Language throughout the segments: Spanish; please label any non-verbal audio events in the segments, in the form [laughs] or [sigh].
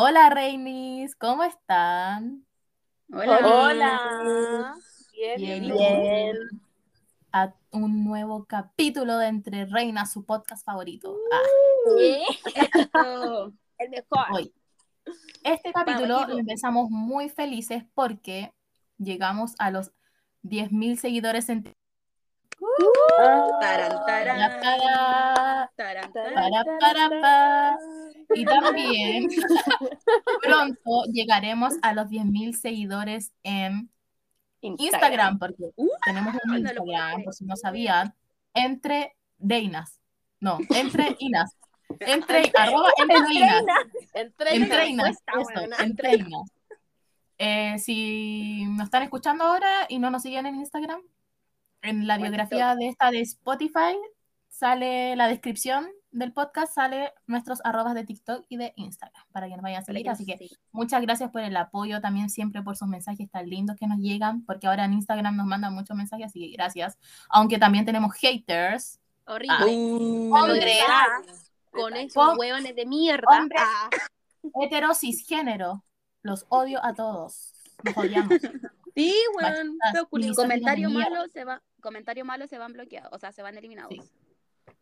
Hola, Reinis, ¿cómo están? Hola. Hola. Bien, Bienvenidos a un nuevo capítulo de Entre Reinas, su podcast favorito. Ah, Eso. [laughs] El mejor. hoy. Este capítulo Favorito. lo empezamos muy felices porque llegamos a los 10.000 seguidores en Y también [laughs] pronto llegaremos a los 10.000 seguidores en Instagram, porque tenemos un no Instagram, por si no sabían, entre Reinas. No, entre Inas. [laughs] Entre, arroba entre Inas. Entre. Inas, entre Inas. Eh, si nos están escuchando ahora y no nos siguen en Instagram, en la biografía de esta de Spotify sale la descripción del podcast, sale nuestros arrobas de TikTok y de Instagram para que nos vayan a seguir. Así que muchas gracias por el apoyo también siempre por sus mensajes tan lindos que nos llegan, porque ahora en Instagram nos mandan muchos mensajes, así que gracias. Aunque también tenemos haters, Horrible. Uh, Hombres. Con esos hueones de mierda. hombres. Ah, hetero cisgénero, los odio a todos. Nos odiamos. [laughs] sí, weón. Misóginos Comentario malo se va, comentario malo se van bloqueados, o sea, se van eliminados. Sí.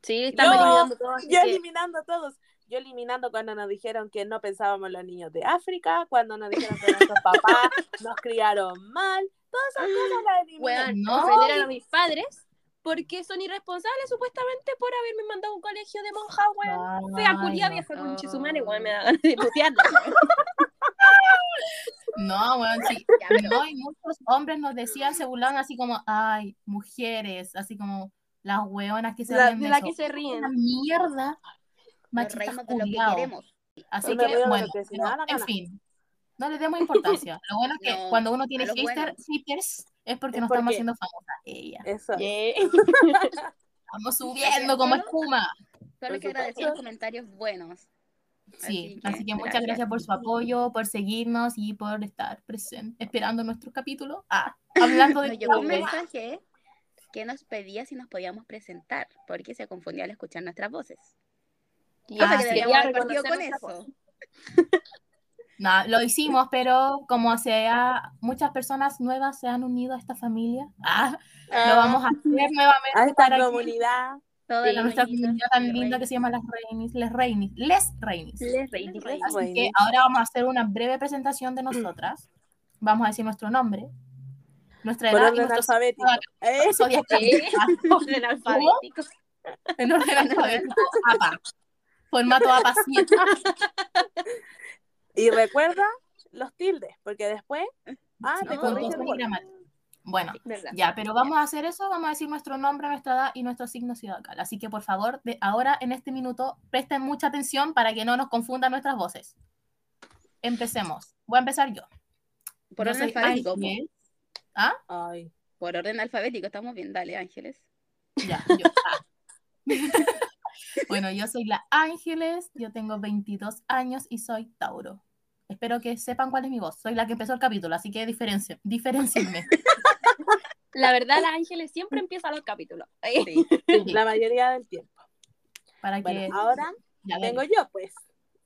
Sí, están Yo- eliminando todo. así Yo que- eliminando a todos. Yo eliminando cuando nos dijeron que no pensábamos en los niños de África, cuando nos dijeron que nuestros papás [laughs] nos criaron mal. Todas esas cosas las eliminé. Weón, No. ofendieron a mis padres porque son irresponsables supuestamente por haberme mandado a un colegio de monjas, weón. Fea culia vieja con chisumare, weón, me da ganas [laughs] de putearla. No, bueno, sí. No, y muchos hombres nos decían, se burlaban así como, ay, mujeres, así como las hueonas que se La- ríen de la eso. que se ríen. Una mierda. Machistas de lo que queremos. Así que, bueno, que en gana. fin, no le demos importancia. Lo bueno es que No, cuando uno tiene hater- haters es porque Es nos estamos haciendo famosas. Ella. Eso. es. Yeah. [laughs] Estamos subiendo como espuma. Solo hay que agradecer los comentarios buenos. Sí, así que, muchas gracias por su apoyo, por seguirnos y por estar presente, esperando nuestro capítulo. Ah, hablando de Nos llegó un mensaje que nos pedía si nos podíamos presentar, porque se confundía al escuchar nuestras voces. Y Ah, que sí. haber con eso. No, [laughs] lo hicimos, pero como se ha- muchas personas nuevas se han unido a esta familia, ah, Ah, lo vamos a hacer nuevamente a esta para que comunidad. Todas a las nuestra comunidad tan linda que se llama las Reinis, les Reinis, les Reinis. Les. Les Así que Reinis. ahora vamos a hacer una breve presentación de [clears throat] nosotras. Vamos a decir nuestro nombre, nuestra edad y nuestro alfabético. [laughs] [laughs] Ah, Orden alfabético. En orden alfabético, APA. Formato APA 7. Y recuerda los tildes, porque después. [laughs] Ah, Sí, te corrigen gramática. Bueno, verdad. Ya, pero vamos a hacer eso, vamos a decir nuestro nombre, nuestra edad y nuestro signo zodiacal. Así que por favor, de ahora en este minuto, presten mucha atención para que no nos confundan nuestras voces. Empecemos. Voy a empezar yo. Por Yo orden alfabético. Ángel. ¿Ah? Ay. Por orden alfabético, estamos bien, dale, Ángeles. Ya, yo. Ah. [laughs] bueno, yo soy la Ángeles, yo tengo 22 años y soy Tauro. Espero que sepan cuál es mi voz. Soy la que empezó el capítulo, así que diferenci- diferencienme. [laughs] La verdad, la Ángeles siempre empieza los capítulos. [laughs] Sí, La mayoría del tiempo. para que... Bueno, ahora Ya, vengo yo, pues.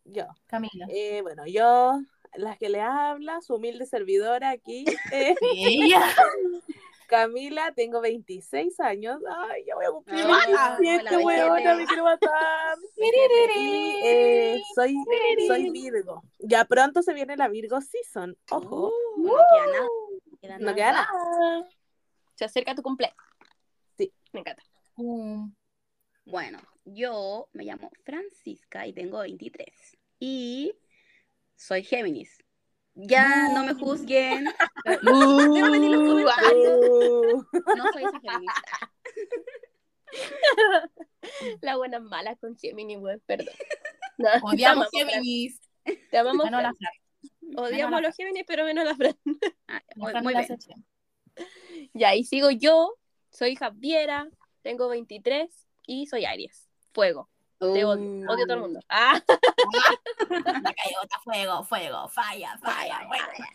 Yo. Camila. Eh, bueno, yo, la que le habla, su humilde servidora aquí, [laughs] eh, Ella. [laughs] Camila, tengo 26 años. Ay, ya voy a cumplir Ah, 27, la weona, vejete. me quiero matar. Y eh, soy, soy Virgo. Ya pronto se viene la Virgo Season. Ojo, Uh, no queda nada. no queda nada. Se acerca tu cumpleaños. Sí. Me encanta. Um, Bueno, yo me llamo Francisca y tengo 23. Y soy Géminis. Ya no me juzguen. [laughs] Comentarios. Uh, No soy esa Géminis. [laughs] La buena mala con Géminis, weón, perdón. No, odiamos. Géminis. Te amamos. Odiamos a los Géminis, pero menos la Fran. Ah, muy, bien. Y sigo yo. Soy Javiera, tengo 23 y soy Aries. Fuego. Te odio. Odio a todo el mundo. Ah, [laughs] fuego, fuego, falla, falla, fuego.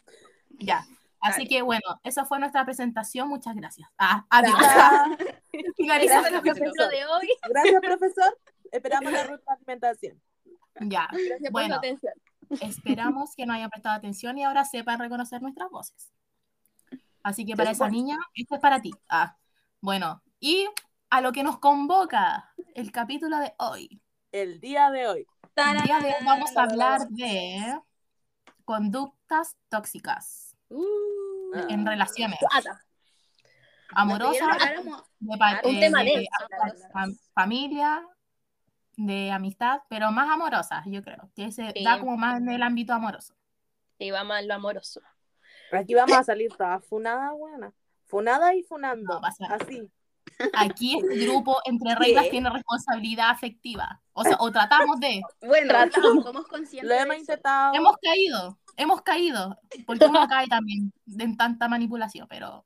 Ya. Así Vale. que bueno, esa fue nuestra presentación. Muchas gracias. Ah, adiós. [laughs] Ah, Gracias, capítulo. Lo de hoy. Gracias, profesor. Esperamos la retroalimentación. Ya. Gracias por Bueno. su atención. Esperamos que no hayan prestado atención y ahora sepan reconocer nuestras voces. Así que para esa niña, esto es para ti. Ah, bueno, y a lo que nos convoca el capítulo de hoy. El día de hoy. El día de hoy vamos a hablar de conductas tóxicas Uh, en relaciones guata. amorosas, de, pa- Un tema de fam- familia, de amistad, pero más amorosas, yo creo, que se Sí. da como más en el ámbito amoroso. Y va mal lo amoroso. Aquí vamos a salir todas funadas, buena. Funada y funando. No. Así. Aquí este grupo, entre reglas, ¿Qué? tiene responsabilidad afectiva. O sea, o tratamos de. [laughs] Bueno, Tratamos. somos conscientes. Lo hemos intentado. Hemos caído, hemos caído, porque uno cae también en tanta manipulación, pero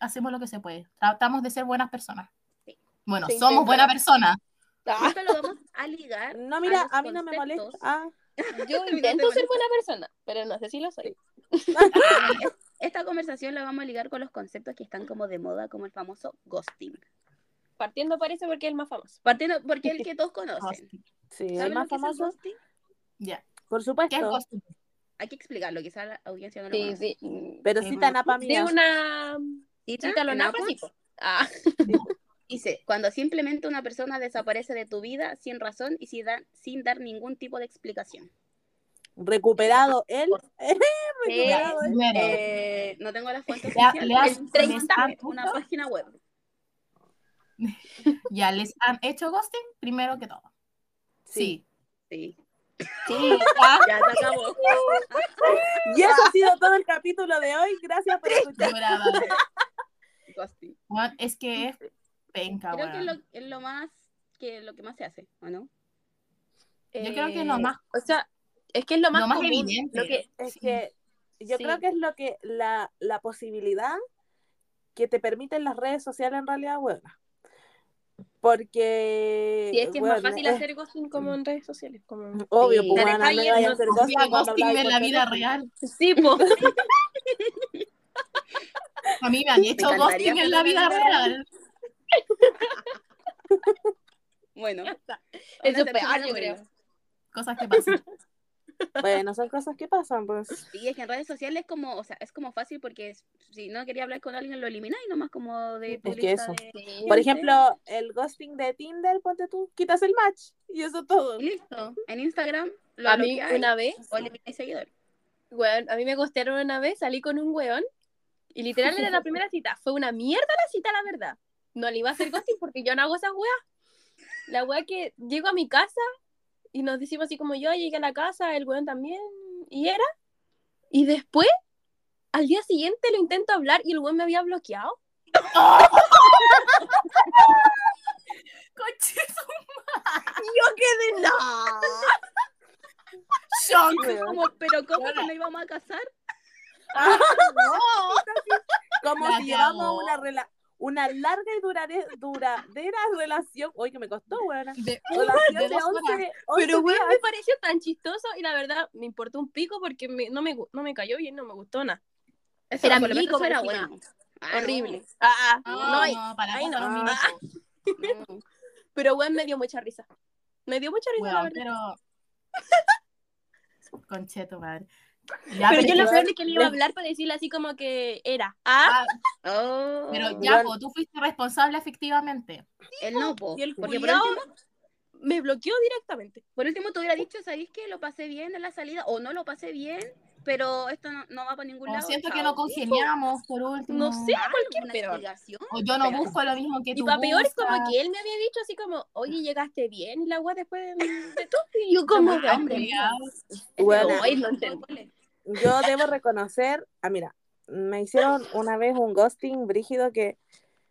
hacemos lo que se puede. Tratamos de ser buenas personas. Sí. Bueno, Se somos intenta. buena persona. Ah, Esto lo vamos a ligar. No, mira, los a, mí no me molesta. Ah, yo [laughs] intento ser buena persona, pero no sé si lo soy. [laughs] Esta conversación la vamos a ligar con los conceptos que están como de moda, como el famoso ghosting. Partiendo parece porque es el más famoso. Partiendo, porque es el [laughs] que todos conocen. sí, el ¿Saben más famoso. ghosting? Ya. Por ¿Qué es supuesto. ghosting? Hay que explicarlo, quizá la audiencia no lo Sí, conoce. sí. Pero Sí, sí tan apa De una ¿Cita? cita lo ¿En napa, Apple? sí, po. Ah, Dice, cuando simplemente una persona desaparece de tu vida sin razón y sin dar, sin dar ningún tipo de explicación. Recuperado él. [laughs] Recuperado él. primero, Eh, no tengo la fuente Le ha- oficial. le has- es les 30, han una página web. [laughs] ¿ya les han hecho ghosting? Primero que todo. Sí. Sí. Sí. ya. [laughs] Ya se acabó. Y eso ha sido todo el capítulo de hoy. Gracias por escuchar. Bueno, es que penca, Creo que es lo, es lo más que lo que más se hace, ¿o no? Yo creo que es lo más- O sea, es que es lo más, Lo más común, evidente. Lo que, Es Sí. que yo Sí. creo que es lo que la, la posibilidad que te permiten las redes sociales en realidad, bueno. Porque. sí, es que es más fácil es hacer ghosting como en redes sociales. Como... Obvio, Sí. pues bueno, no a no- hacer no [laughs] ghosting en la vida real. Sí, po. A mí me han hecho ghosting en la hacerlo vida en la vida real. [laughs] Bueno, Eso es peor, yo creo. Cosas que pasan. [laughs] Bueno, son cosas que pasan, pues. Y es que en redes sociales es como, o sea, es como fácil porque es- si no quería hablar con alguien lo elimináis nomás como de Es que eso. de-. Por ejemplo, el ghosting de Tinder, ponte tú, quitas el match y eso es todo. Y listo. En Instagram lo A mí una vez, o elimináis seguidores. weón, a mí me costearon una vez, salí con un weón y literal era la [laughs] primera cita. Fue una mierda la cita, la verdad. No le iba a hacer ghosting porque yo no hago esas weas. La wea que llego a mi casa y nos decimos así como yo llegué a la casa, el weón también, y era. Y después, al día siguiente lo intento hablar y el weón me había bloqueado. Yo quedé no. shock. Como, pero ¿cómo que no íbamos a casar? Como La [laughs] si llevamos una rela una larga y durare- duradera relación. Oye, que me costó, weón. De, Relación de de dos 11, horas. 11 Pero weón, días. me pareció tan chistoso y la verdad me importó un pico porque me- no, me, no me cayó bien, no me gustó nada. Eso, Era mico, eso era bueno. Ah, Horrible. Ah, ah, No, no, no, no. Ah. [laughs] Pero weón me dio mucha risa. Me dio mucha risa, la verdad. pero. [laughs] Concheto, madre. Ya, pero pero, yo lo peor es que le iba a hablar para decirle así como que era. Ah, ah, Oh, pero ya, po, tú fuiste responsable efectivamente. él no, po. y el Porque por último, me bloqueó directamente. por último te hubiera dicho, ¿sabéis que lo pasé bien en la salida? O no lo pasé bien, pero esto no, no va para ningún O lado. siento que no congeniamos, por último. No sé, Ah, cualquier una peor. explicación. O yo no Pero- busco lo mismo que Y tú. para peor es como que él me había dicho así como, oye, llegaste bien y la weá después de, de todo. Y [laughs] yo como, Ah, hombre, [laughs] no entiendo. yo debo reconocer, ah, mira, me hicieron una vez un ghosting brígido que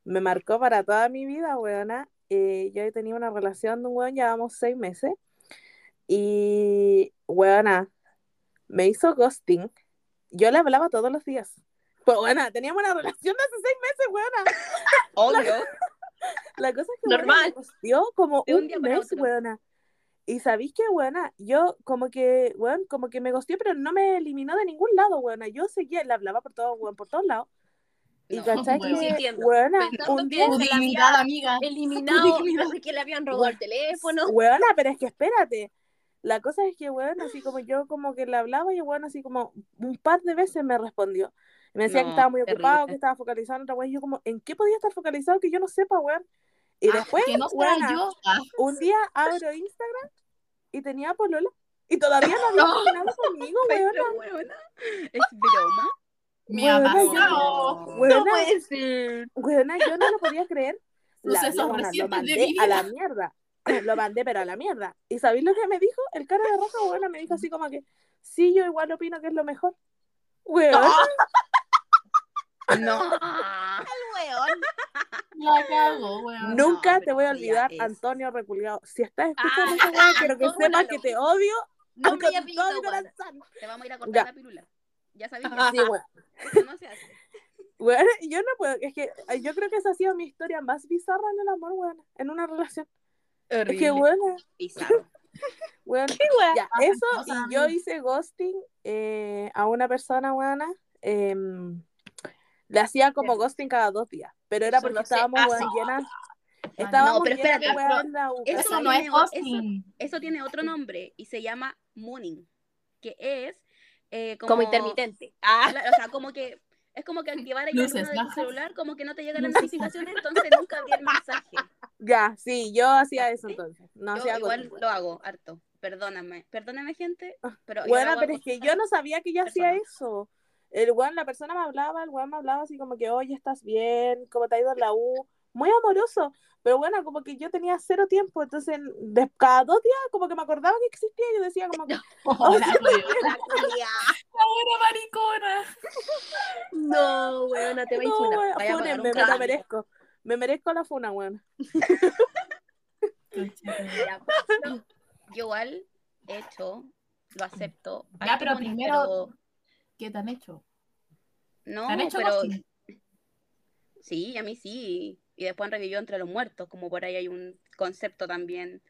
me marcó para toda mi vida, weona. Eh, yo tenía una relación de un weón, llevamos seis meses. Y, weona, me hizo ghosting. Yo le hablaba todos los días. Pues, weona, teníamos una relación de hace seis meses, weona. [laughs] Obvio. La cosa es que Normal. me costeó como De un día mes, weona. Y sabéis que, weona, yo como que, weón, como que me gosteó, pero no me eliminó de ningún lado, weona. Yo seguía, le hablaba por todo, weón, por todos lados. Y No, cachai weón. que, Entiendo. weona, un que día, Tu se la había amiga. eliminado [laughs] de que le habían robado el teléfono. weona, pero es que espérate. La cosa es que, weón, así como yo como que le hablaba y weón así como un par de veces me respondió. Y me decía que No, estaba muy ocupado, terrible. que estaba focalizado en otra weón. Y yo como, ¿en qué podía estar focalizado que yo no sepa, weón? Y Ah, después, que no weona, yo. Ah, un día abro Instagram y tenía polola. Y todavía no había [laughs] terminado conmigo, [laughs] weón. Es broma. me ha pasado. Weona, ser. weona, yo no lo podía creer. La, lo de mandé mi a la mierda. [laughs] Lo mandé, pero a la mierda. ¿Y sabéis lo que me dijo? El cara de roja, weona, me dijo así como que, sí, yo igual opino que es lo mejor. [laughs] Weón. No. La cago, weón. Nunca No, te voy a olvidar, es. Antonio Reculeado. Si estás escuchando Ah, ese weón, quiero que sepas que te odio No me haya pillado. Te vamos a ir a cortar Ya. la pirula. Ya sabía [laughs] Sí, weón. eso no se hace. Weón, yo no puedo, es que yo creo que esa ha sido mi historia más bizarra en el amor, weón, en una relación. Weón, [laughs] wea? ya, Ah, eso, y yo hice ghosting eh, a una persona, weona, em, le hacía como ghosting cada dos días, pero era porque estábamos, weón, llenas, estábamos No, pero llenas espérate, eso no es eso- ghosting. Eso tiene otro nombre y se llama mooning, que es eh, como, Como intermitente. Ah, o sea, como que es como que activar el Luces de tu celular, como que no te llegan las [laughs] notificaciones, entonces nunca abrí el mensaje. Ya, sí, yo hacía eso entonces, no Yo hacía igual lo hago harto. Perdóname, perdóname gente, pero yo lo Bueno, hago pero es que yo no sabía que yo hacía eso. El weón, la persona me hablaba, el weón me hablaba así como que, oye, ¿estás bien? ¿Cómo te ha ido en la U? Muy amoroso. Pero bueno, como que yo tenía cero tiempo, entonces de cada dos días como que me acordaba que existía y yo decía como que, [laughs] Hola, weón. La buena maricona. no, weona, te voy a no, vaya a un me lo cambio. merezco. Me merezco la funa, no, [laughs] Yo igual he hecho, lo acepto. Ya, pero primero- pero- ¿Qué te han hecho? no, ¿Te han hecho pero sí, a mí sí. Y después han revivido entre los muertos, como por ahí hay un concepto también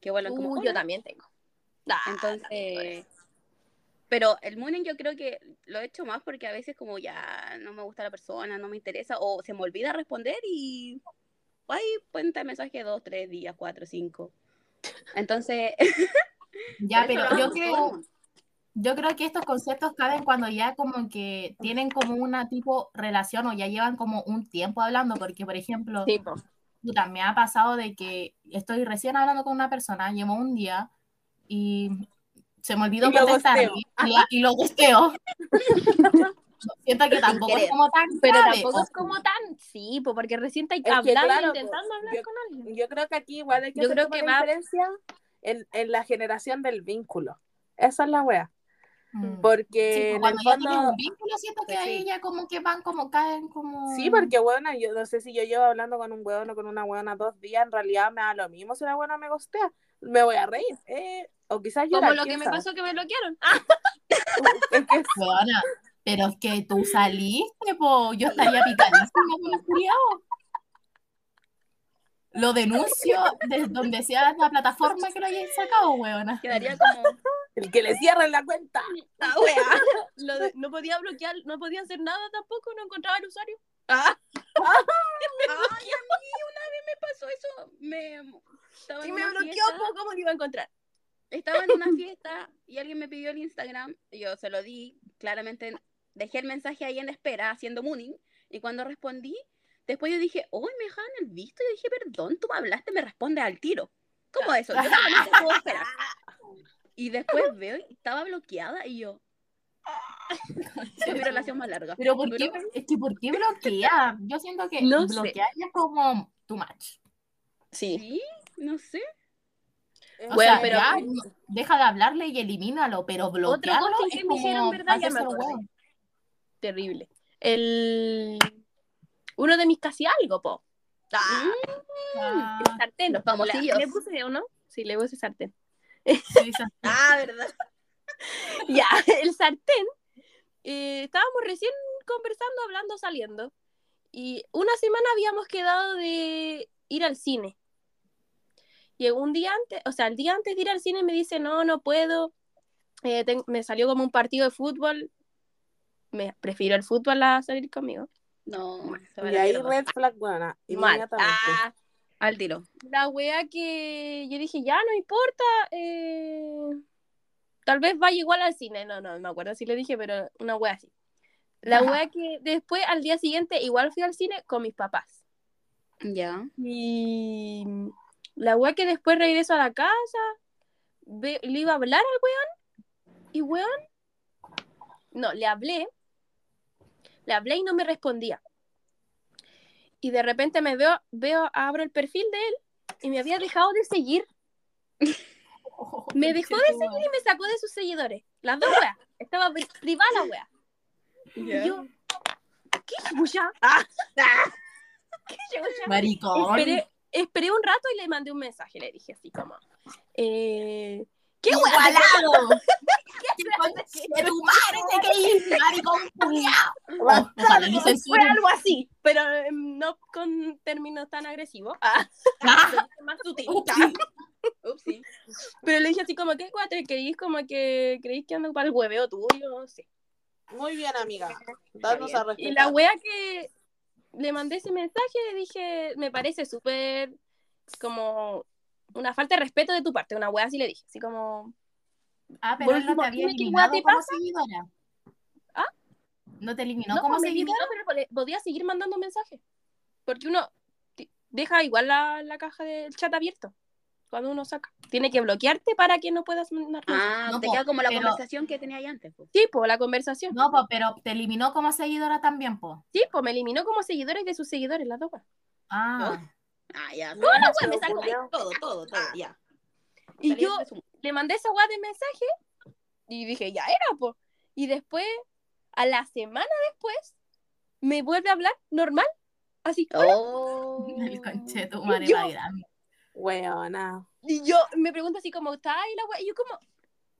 que vuelven como Uh, yo también tengo. Ah, Entonces, pero el mooning yo creo que lo he hecho más porque a veces como ya no me gusta la persona, no me interesa, o se me olvida responder y ahí cuenta el mensaje dos, tres días, cuatro, cinco. Entonces, [laughs] Ya, pero yo creo, yo creo que estos conceptos caben cuando ya como que tienen como una tipo relación o ya llevan como un tiempo hablando, porque por ejemplo, me ha pasado de que estoy recién hablando con una persona, llevo un día y se me olvidó Y lo contestarle gosteo. y, lo gusteo. [laughs] Siento que tampoco es como tan Pero grave, tampoco o es como tan, sí, po, porque recién Es que, hablando, claro, intentando po, hablar yo- con alguien. Yo creo que aquí igual hay que Yo hacer creo que la va- diferencia en, en la generación del vínculo. Esa es la wea. Mm. Porque Sí, pues cuando ya fondo... un vínculo, siento que Pues ahí sí. ya como que van, como caen, como... Sí, porque bueno, yo no sé si yo llevo hablando con un hueón o con una hueona dos días, en realidad me da lo mismo si la hueona me gostea. Me voy a reír, eh, o quizás Como llorar, lo que me sabe. pasó que me bloquearon. [laughs] Ah, Es que pero es que tú saliste, po. Yo estaría picadísima con el culiao. Lo denuncio desde donde sea la plataforma que lo hayáis sacado, weona. Quedaría como, el que le cierren la cuenta. "Ah, wea". lo de- no podía bloquear, no podía hacer nada tampoco, no encontraba el usuario. Ah. [laughs] Ay, a mí una vez me pasó eso. Me, estaba Si en me una bloqueó, fiesta, ¿cómo lo iba a encontrar? estaba en una fiesta y alguien me pidió el Instagram. y Yo se lo di, claramente dejé el mensaje ahí en espera, haciendo mooning. Y cuando respondí, después yo dije, hoy me dejaron el visto. Y yo dije, perdón, tú me hablaste, me respondes al tiro. ¿Cómo eso? Yo solamente puedo esperar. Y después veo estaba bloqueada y yo. Es [laughs] mi relación más larga. Pero ¿por qué, Pero- es que ¿por qué bloquea? Yo siento que No bloquear es como too much. Sí. Sí, no sé. Eh, O Bueno, sea, pero- ya deja de hablarle y elimínalo, pero bloquearlo ghosting es que me hicieron, ¿verdad? Ya me. Terrible. El... Uno de mis casi algo, po. Ah, Ah, el sartén. Los famosillos. ¿Le puse o no? Sí, le puse sartén. sí, [laughs] Ah, ¿verdad? [laughs] Ya, el sartén. eh, estábamos recién conversando, hablando, saliendo. Y una semana habíamos quedado de ir al cine. Y un día antes, o sea, el día antes de ir al cine me dice, no, no puedo. eh, me salió como un partido de fútbol. Me prefiero el fútbol a salir conmigo. No, Y ahí red flag, buena, Mal. inmediatamente. Ah, Al tiro. la wea que yo dije, ya no importa, eh, tal vez vaya igual al cine. No, no, no me acuerdo si le dije, pero una wea así. La Ajá. wea que después, al día siguiente, igual fui al cine con mis papás. Ya. Y la wea que después regreso a la casa, ve- le iba a hablar al weón, y weón, no, le hablé, le hablé y no me respondía. Y de repente me veo, veo, abro el perfil de él y me había dejado de seguir. Me [laughs] dejó de seguir y me sacó de sus seguidores. Las dos weas. Estaba pri- privada la wea. Y yo, ¿qué chucha? ¿Qué chucha? Maricón. Esperé, esperé un rato y le mandé un mensaje. Le dije así como, eh, ¿qué? ¡Igualado! [laughs] ¡Qué conche tu madre te Ojalá [laughs] ni Fue algo así, pero eh, no con términos tan agresivos. [laughs] Ah, Ah, más sutil. Upsi. Pero le dije así como, ¿qué cuate? ¿Creís como que creís que ando para el hueveo tuyo? No sé. Muy bien, amiga. Danos a respetar. Y la wea que le mandé ese mensaje, le dije, me parece súper como una falta de respeto de tu parte, una wea así le dije, así como, Ah, pero él no te había eliminado te como pasa. seguidora. ¿Ah? ¿No te eliminó no, como pues me seguidora? eliminó, pero le- podía seguir mandando mensajes, porque uno deja igual la, la caja del chat abierto cuando uno saca. Tiene que bloquearte para que no puedas mandar. Ah, No, te po, queda como la pero- conversación que tenía ahí antes. po. Sí, pues la conversación. No, po, pero te eliminó como seguidora también, po. Sí, pues me eliminó como seguidores de sus seguidores, las dos. Ah. Ah, ya. No, Todo, no, wea, me sacó todo, todo, todo, Ah. ya. Y Salí yo le mandé esa weá de mensaje y dije, ya era, pues. Y después, a la semana después, me vuelve a hablar normal. Así, Oh. [laughs] El conche tu madre Yo-. Weona. y yo me pregunto así como, ¿está ahí la weá? Y yo como,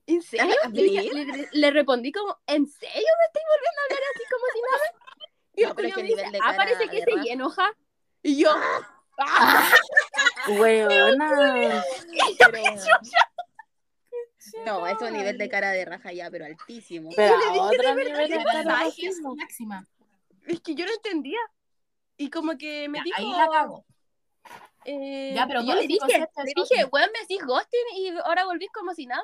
¿en serio? ¿Ah, Le, le- le respondí como, ¿en serio me estoy volviendo a hablar así como si nada? [laughs] Y No, pero es que dice, nivel de ah, cara parece que de se raza". enoja. Y yo, [laughs] ¡ah! Weona. [laughs] Pero... No, es un nivel de cara de raja ya, pero altísimo. Pero le a dije otro de verdad nivel es racismo. máxima. Es que yo no entendía. Y como que me Ya, dijo... ahí la cago. Eh, Ya, pero yo ¿cuál le dije, le ghosting? dije, weón, me decís ghosting y ahora volvís como si nada.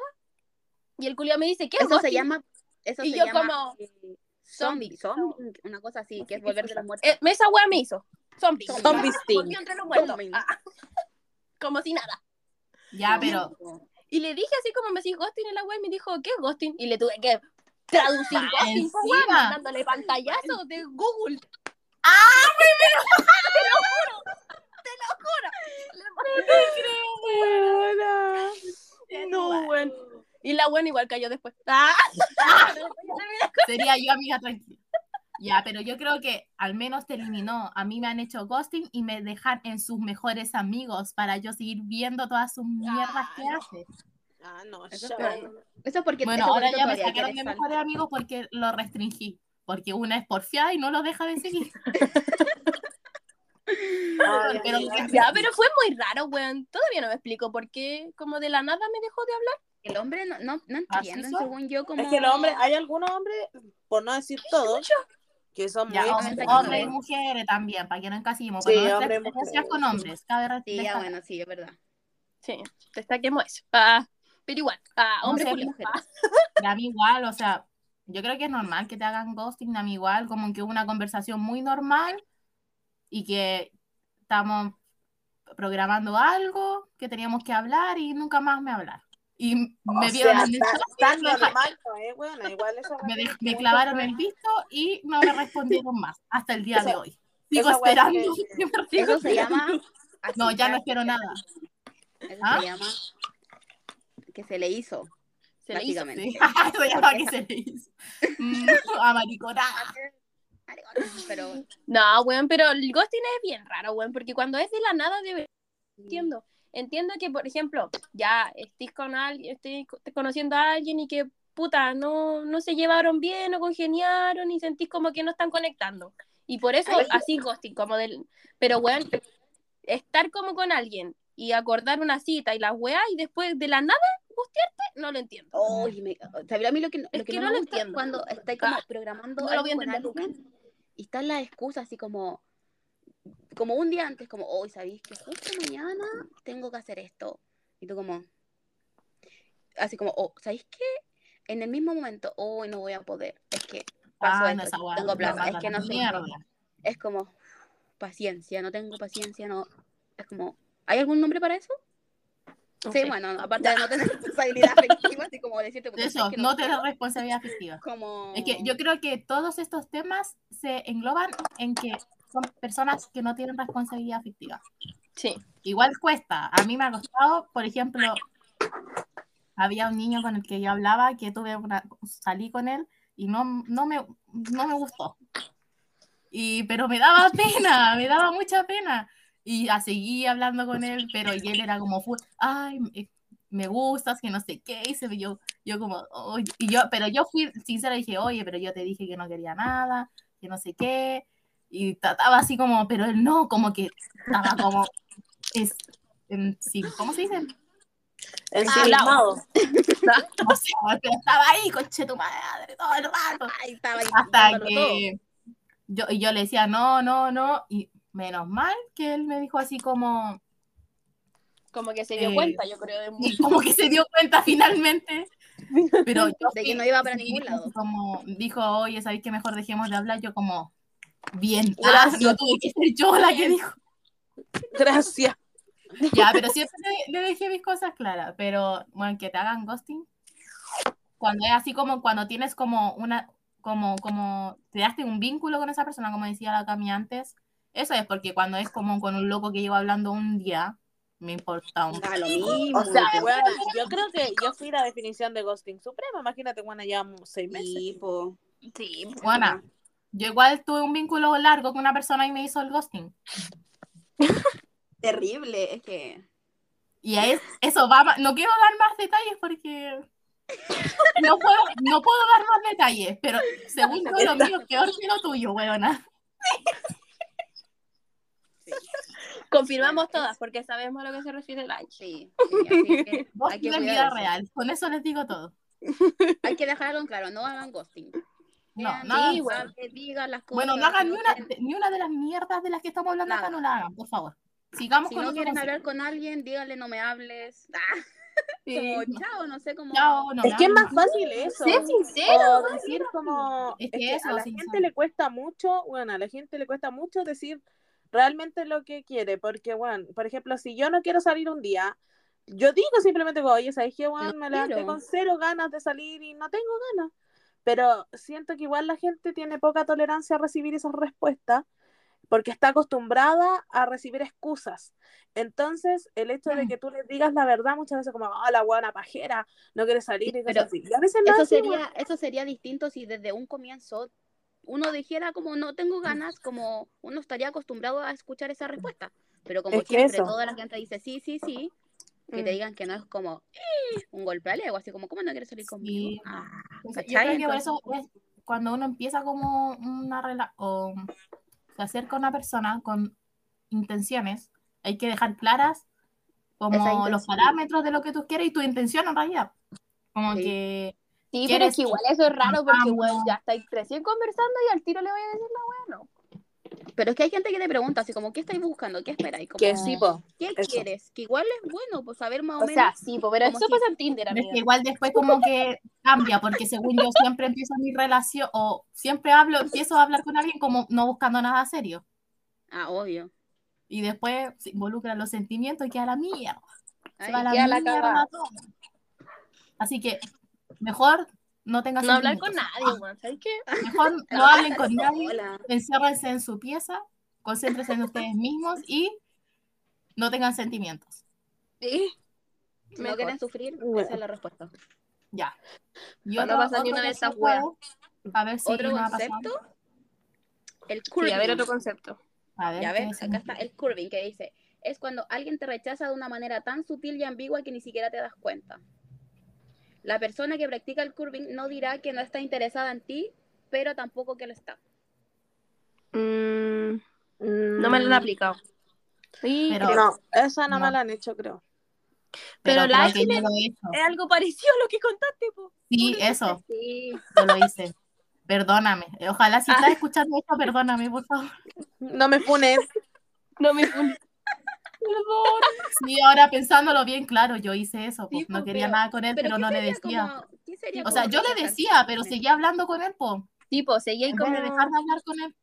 Y el culiao me dice, ¿qué es Eso se llama... Eso Y se yo llama... como, eh, zombie. zombie, una cosa así, No que es volver de los muertos. Eh, esa weá me hizo. Zombie. Zombie Ah, sting. volvió entre los muertos. Zombie. Ah, [laughs] como si nada. Ya, pero Y le dije así como me decís ghosting en la y me dijo, ¿qué es ghosting? Y le tuve que traducir Ah, ghosting, weón, mandándole pantallazos de Google. [laughs] Weona. No, weón. Y la buena igual cayó después. [laughs] Ah. sería yo amiga tranquila. Ya, pero yo creo que al menos te eliminó. A mí me han hecho ghosting y me dejan en sus mejores amigos para yo seguir viendo todas sus mierdas que no. hace. Ah, no, Eso es Eso es porque Bueno, ahora ya me sacaron de mejores amigos porque lo restringí. Porque una es porfiada y no lo deja de seguir. [laughs] Ay, Pero-. Ya, pero fue muy raro, weón. Todavía no me explico por qué, como de la nada me dejó de hablar. El hombre no, no, no ¿Así entienden, son? según yo, como... Es que los hombres, hay algunos hombres, por no decir todos, que son muy Ya, hombres, hombres y mujeres también, para que no encasillemos. Sí, nuestras hombres mujeres. con hombres, cabe Sí, ya bueno, sí, es verdad. Sí, destaquemos eso. Ah, pero igual, ah, No hombre sé, mujeres. [laughs] Ah, A mí igual, o sea, yo creo que es normal que te hagan ghosting, a mí igual, como que hubo una conversación muy normal y que estamos programando algo que teníamos que hablar y nunca más me hablaron. Y me O vieron sea, en el normal, no, eh, weona, igual esa me, de- clavaron el visto y no me respondieron más hasta el día de hoy. Sigo esperando. que- [laughs] que me respondan. Eso se llama... No, ya no espero nada. Eso ¿Ah? se llama... Que se le hizo, se le hizo. Sí, eso [laughs] que se le hizo. Mm, [laughs] amariconada. Pero No, weón, pero el ghosting es bien raro, weón, porque cuando es de la nada debe... Entiendo. Entiendo que, por ejemplo, ya estés con alguien, estés co- conociendo a alguien y que, puta, no, no se llevaron bien, no congeniaron y sentís como que no están conectando. Y por eso Ay. así ghosting, como del... Pero, weón, estar como con alguien y acordar una cita y la weá y después de la nada gustearte, no lo entiendo. Oye, me, ¿sabes a mí lo que, Es lo que, que no, no lo gusta entiendo. cuando estáis como Ah, programando no lo algo voy a con alguien y están las excusas así como como un día antes, como, hoy ¿sabéis que justo mañana tengo que hacer esto? Y tú como, así como, oh, ¿sabéis qué? En el mismo momento, hoy no voy a poder, es que pasó Ah, no, esto, esa weá tengo mata es que no sé, es como, paciencia, no tengo paciencia, no, es como, ¿hay algún nombre para eso? No Sí, [laughs] bueno, aparte de no tener responsabilidad [laughs] afectiva, así como decirte, Eso, ¿sabes que no puedo? tener responsabilidad afectiva. Como... Es que yo creo que todos estos temas se engloban en que son personas que no tienen responsabilidad afectiva. Sí. Igual cuesta. A mí me ha costado, por ejemplo, había un niño con el que yo hablaba que tuve una, salí con él y no, no, me, no me gustó. Y, pero me daba pena, me daba mucha pena. Y a seguí hablando con él, pero y él era como, ay, me- me gustas, que no sé qué, y se- yo, yo como, "Oye", y yo, pero yo fui sincera y dije, oye, pero yo te dije que no quería nada, que no sé qué, y trataba así como, pero él no, como que estaba como, es, en- sí, ¿cómo se dice? Ensimismado. No sé, pero estaba ahí, conche tu madre, todo el rato. Ay, estaba ahí Hasta dándolo todo. que yo, y yo le decía, no, no, no, y menos mal que él me dijo así como, Como que se dio Eh, cuenta, yo creo, de como que se dio cuenta finalmente. [laughs] Pero yo De que no iba para ningún lado. Como dijo, oye, ¿sabéis que mejor dejemos de hablar? Yo como, bien, ah, Gracias. no tuve que ser yo la que dijo. Gracias. [laughs] Ya, pero siempre le, le dejé mis cosas claras. Pero, bueno, que te hagan ghosting. Cuando es así como cuando tienes como una, como, como, creaste un vínculo con esa persona, como decía la Cami antes. Eso es porque cuando es como con un loco que llevo hablando un día, me importa un... Mismo. O sea, po. weón, yo creo que yo fui la definición de ghosting suprema. Imagínate, bueno, llevamos seis meses. Sí, po. Sí. Bueno, yo igual tuve un vínculo largo con una persona y me hizo el ghosting. [laughs] Terrible, es que... Y es, eso va, no quiero dar más detalles porque no puedo, no puedo dar más detalles, pero según yo lo mío es peor que lo tuyo, weona. [laughs] [laughs] Confirmamos todas porque sabemos a lo que se refiere el. Sí, [laughs] sí, así que [laughs] Vos hay que vida real, con eso les digo todo. Hay que dejarlo en claro, no hagan ghosting. No, no hagan- responsables, digan las cosas. bueno, no hagan ni una, ni una de las mierdas de las que estamos hablando acá, Nada. no la hagan, por favor. Sigamos Si con no quieren hablar con alguien, díganle no me hables. Ah, Sí, como no. chao, no sé cómo. Chao, no Es que es más fácil eso. Sé sincero. O decir como Es es que que eso, a la sí, gente sí. le cuesta mucho, bueno, a la gente le cuesta mucho decir realmente lo que quiere, porque bueno, por ejemplo, si yo no quiero salir un día, yo digo simplemente, oye, ¿sabes qué, bueno, No me levanté con cero ganas de salir y no tengo ganas. Pero siento que igual la gente tiene poca tolerancia a recibir esas respuestas porque está acostumbrada a recibir excusas. Entonces, el hecho de Mm. que tú les digas la verdad muchas veces como, ah, la buena pajera, no quiere salir y cosas pero así. Y a veces no Eso es así, sería, eso sería distinto si desde un comienzo uno dijera como no tengo ganas, como uno estaría acostumbrado a escuchar esa respuesta. Pero como Es siempre eso. toda la gente dice sí, sí, sí, que te Mm. digan que no es como "Eh", un golpe al ego, así como ¿cómo no quieres salir conmigo? Sí. Ah, Entonces, yo creo que por eso es cuando uno empieza como una relación o se acerca a una persona con intenciones, hay que dejar claras como los parámetros de lo que tú quieres y tu intención en realidad. Como Sí. que Sí, pero ¿Quieres es que igual eso es raro porque, weón, ya estáis recién conversando y al tiro le voy a decir la weón, no. Pero es que hay gente que te pregunta así como ¿qué estáis buscando? ¿Qué esperáis? Como, Que sí, po. ¿Qué eso. quieres? Que igual es bueno, pues saber más o, O sea, menos. sí, po, pero eso si- pasa en Tinder, pero es amiga. que igual después como que cambia, porque según yo siempre empiezo mi relación o siempre hablo, empiezo a hablar con alguien como no buscando nada serio. Ah, obvio. Y después se involucran los sentimientos y queda la mierda. Se Ay, va a la queda la mierda cagada. todo. Así que mejor no tengas No hablar con nadie, ¿sabes qué? Mejor no [laughs] hablen con nadie, enciérrense en su pieza, concéntrense en ustedes mismos y no tengan sentimientos. Sí. Si no Mejor. quieren sufrir, Bueno. esa es la respuesta. Ya. Y Para no otro- pasar ni otro una de esas es- A ver si Otro me concepto, el Sí, curving. a ver otro concepto. A ver, Ya ¿qué ves, es? acá está el curving que dice, es cuando alguien te rechaza de una manera tan sutil y ambigua que ni siquiera te das cuenta. La persona que practica el curving no dirá que no está interesada en ti, pero tampoco que lo está. Mm, no me lo han aplicado. Sí, Pero- creo. No, esa no, No. me la han hecho, creo. pero creo la que yo Ángel lo he hecho. es algo parecido a lo que contaste, po. Sí, eso, Sí, yo lo hice. Perdóname. Ojalá si estás escuchando esto, perdóname, por favor. No me funes. [laughs] No me funes. Perdón. Sí, ahora pensándolo bien, claro, yo hice eso, pues, Sí, no pues, quería nada con él, pero, ¿qué no le decía. como- O sea, yo le decía, pero seguía hablando con él, pues. Tipo, seguía ahí En vez como... de dejar de hablar con él.